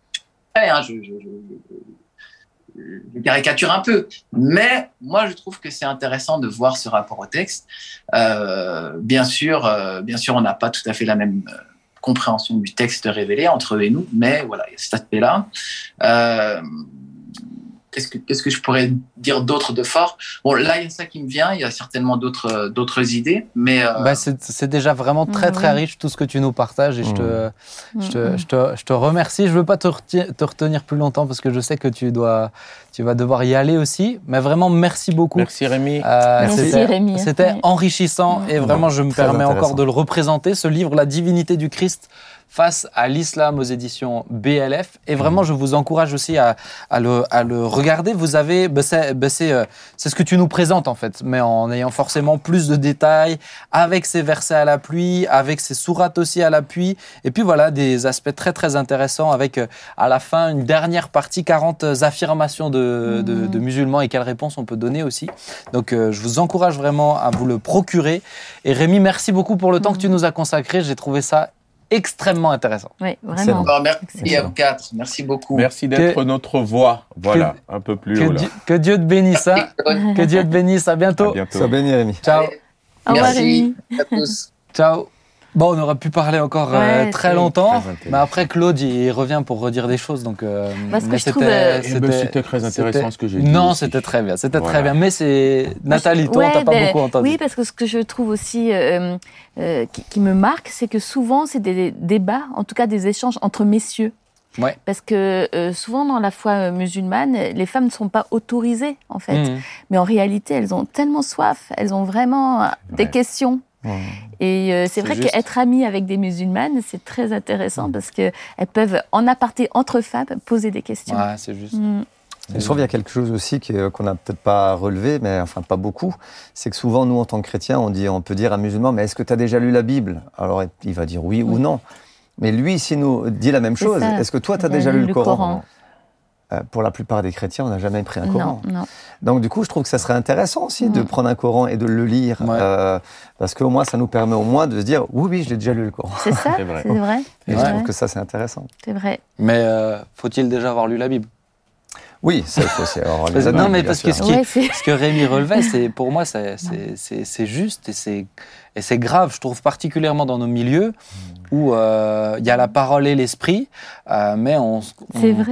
hein, je, je, je, je, caricature un peu. Mais moi, je trouve que c'est intéressant de voir ce rapport au texte. Euh, bien sûr, euh, bien sûr, on n'a pas tout à fait la même euh, compréhension du texte révélé entre eux et nous, mais voilà, il y a cet aspect-là. Euh, qu'est-ce que qu'est-ce que je pourrais dire d'autre de fort? Bon, là, il y a ça qui me vient. Il y a certainement d'autres d'autres idées, mais euh... bah, c'est déjà vraiment très très riche tout ce que tu nous partages et je, te, je, te, je, te, je te remercie. Je veux pas te, te, retenir plus longtemps parce que je sais que tu dois tu vas devoir y aller aussi. Mais vraiment, merci beaucoup. Merci Rémi. Euh, merci Rémi. C'était enrichissant et vraiment, je me permets encore de le représenter. Ce livre, La divinité du Christ face à l'islam aux éditions BLF. Et vraiment, je vous encourage aussi à, à, le, à le, regarder. Vous avez, ben c'est ben euh, ce que tu nous présentes en fait, mais en ayant forcément plus de détails, avec ces versets à l'appui, avec ces sourates aussi à l'appui. Et puis voilà, des aspects très très intéressants avec euh, à la fin une dernière partie, 40 affirmations de, de, de musulmans et quelles réponses on peut donner aussi. Donc euh, je vous encourage vraiment à vous le procurer. Et Rémi, merci beaucoup pour le temps que tu nous as consacré. J'ai trouvé ça extrêmement intéressant. Oui, vraiment. merci à vous quatre. Merci beaucoup. Merci d'être notre voix. Voilà, un peu plus que haut. Dieu, que Dieu te bénisse. Hein. que Dieu te bénisse. À bientôt. À bientôt. Ça bénit, Rémi. Ciao. Au revoir, Merci à tous. Ciao. Bon, on aurait pu parler encore euh, très longtemps, Très mais après Claude, il revient pour redire des choses, donc. euh, Parce que mais je trouve, euh, Eh ben, c'était très intéressant c'était- ce que j'ai dit. Non, c'était très bien, c'était Voilà. très bien. Mais c'est Nathalie, toi, on Ouais, t'a pas de- beaucoup entendu. Oui, parce que ce que je trouve aussi euh, euh, qui, qui me marque, c'est que souvent, c'est des débats, en tout cas des échanges entre messieurs. Ouais. Parce que euh, souvent, dans la foi euh, musulmane, les femmes ne sont pas autorisées, en fait. Mhm. Mais en réalité, elles ont tellement soif, elles ont vraiment euh, des questions. Et euh, c'est vrai juste. qu'être amie avec des musulmanes, c'est très intéressant parce que elles peuvent, en aparté entre femmes, poser des questions. Ouais, c'est juste. Mm. Je trouve qu'il y a quelque chose aussi est- qu'on n'a peut-être pas relevé, mais enfin pas beaucoup. C'est que souvent, nous, en tant que chrétiens, on, dit, on peut dire à un musulman, mais est-ce que tu as déjà lu la Bible? Alors il va dire oui, ou non. Mais lui, s'il nous dit la même chose, est-ce que toi, tu as déjà lu lu le le Coran, Coran. Euh, pour la plupart des chrétiens, on n'a jamais pris un Coran. Non, non. Donc du coup, je trouve que ça serait intéressant aussi de Mm. prendre un Coran et de le lire, Ouais. euh, parce qu'au moins, ça nous permet au moins de se dire, oui, oui, je l'ai déjà lu le Coran. C'est ça, C'est vrai. c'est vrai, Et je trouve que ça, c'est intéressant. c'est vrai. Mais euh, faut-il déjà avoir lu la Bible? Oui, ça, il faut aussi avoir non, mais parce que ce qui- Ouais, Ce que Rémi relevait, c'est pour moi, c'est- c'est c'est- c'est juste et c'est et c'est grave. Je trouve particulièrement dans nos milieux où euh, il y a la parole et l'esprit, euh, mais on,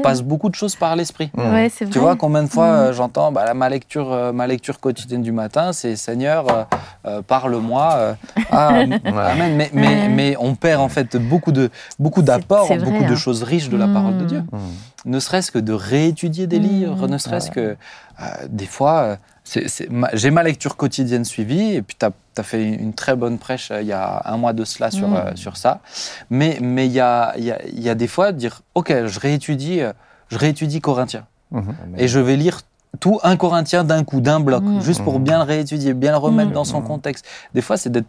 passe beaucoup de choses par l'esprit. Mm. ouais, c'est vrai. Tu vois combien de fois Mm. euh, j'entends bah, la- ma lecture, euh, ma lecture quotidienne du matin, c'est Seigneur, euh, euh, parle-moi. euh, ah, amen. Mais, mais, Ouais. mais on perd en fait beaucoup de beaucoup d'apports, c'est vrai, beaucoup de hein. choses riches de la parole de Mm. Dieu Mm. Ne serait-ce que de réétudier des Mhm. livres, ne serait-ce que euh, des fois, euh, j'ai ma lecture quotidienne suivie, et puis tu as, fait une très bonne prêche euh, il y a un mois de cela sur, euh, sur ça. Mais mais il y a, il y, a, il y a des fois de dire, ok, je réétudie, euh, je réétudie Corinthiens, Mhm. et je vais lire tout un Corinthien d'un coup, d'un bloc, juste pour bien le réétudier, bien le remettre dans son contexte. Des fois, c'est d'être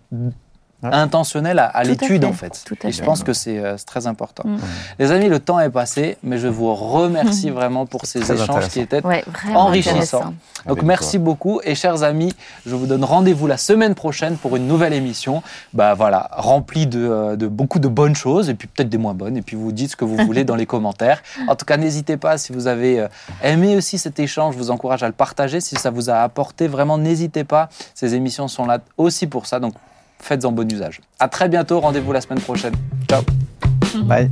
Ouais. intentionnel à, l'étude, en fait. tout à et je pense que c'est euh, très important. Mhm. Les amis, le temps est passé, mais je vous remercie vraiment pour ces Très échanges qui étaient Ouais, vraiment Enrichissant. intéressant. Donc Avec merci beaucoup et chers amis, je vous donne rendez-vous la semaine prochaine pour une nouvelle émission. Bah voilà, remplie de, euh, de beaucoup de bonnes choses et puis peut-être des moins bonnes et puis vous dites ce que vous voulez dans les commentaires. En tout cas, n'hésitez pas si vous avez euh, aimé aussi cet échange, je vous encourage à le partager si ça vous a apporté vraiment n'hésitez pas. Ces émissions sont là aussi pour ça donc faites-en bon usage. À très bientôt, rendez-vous la semaine prochaine. Ciao. Bye.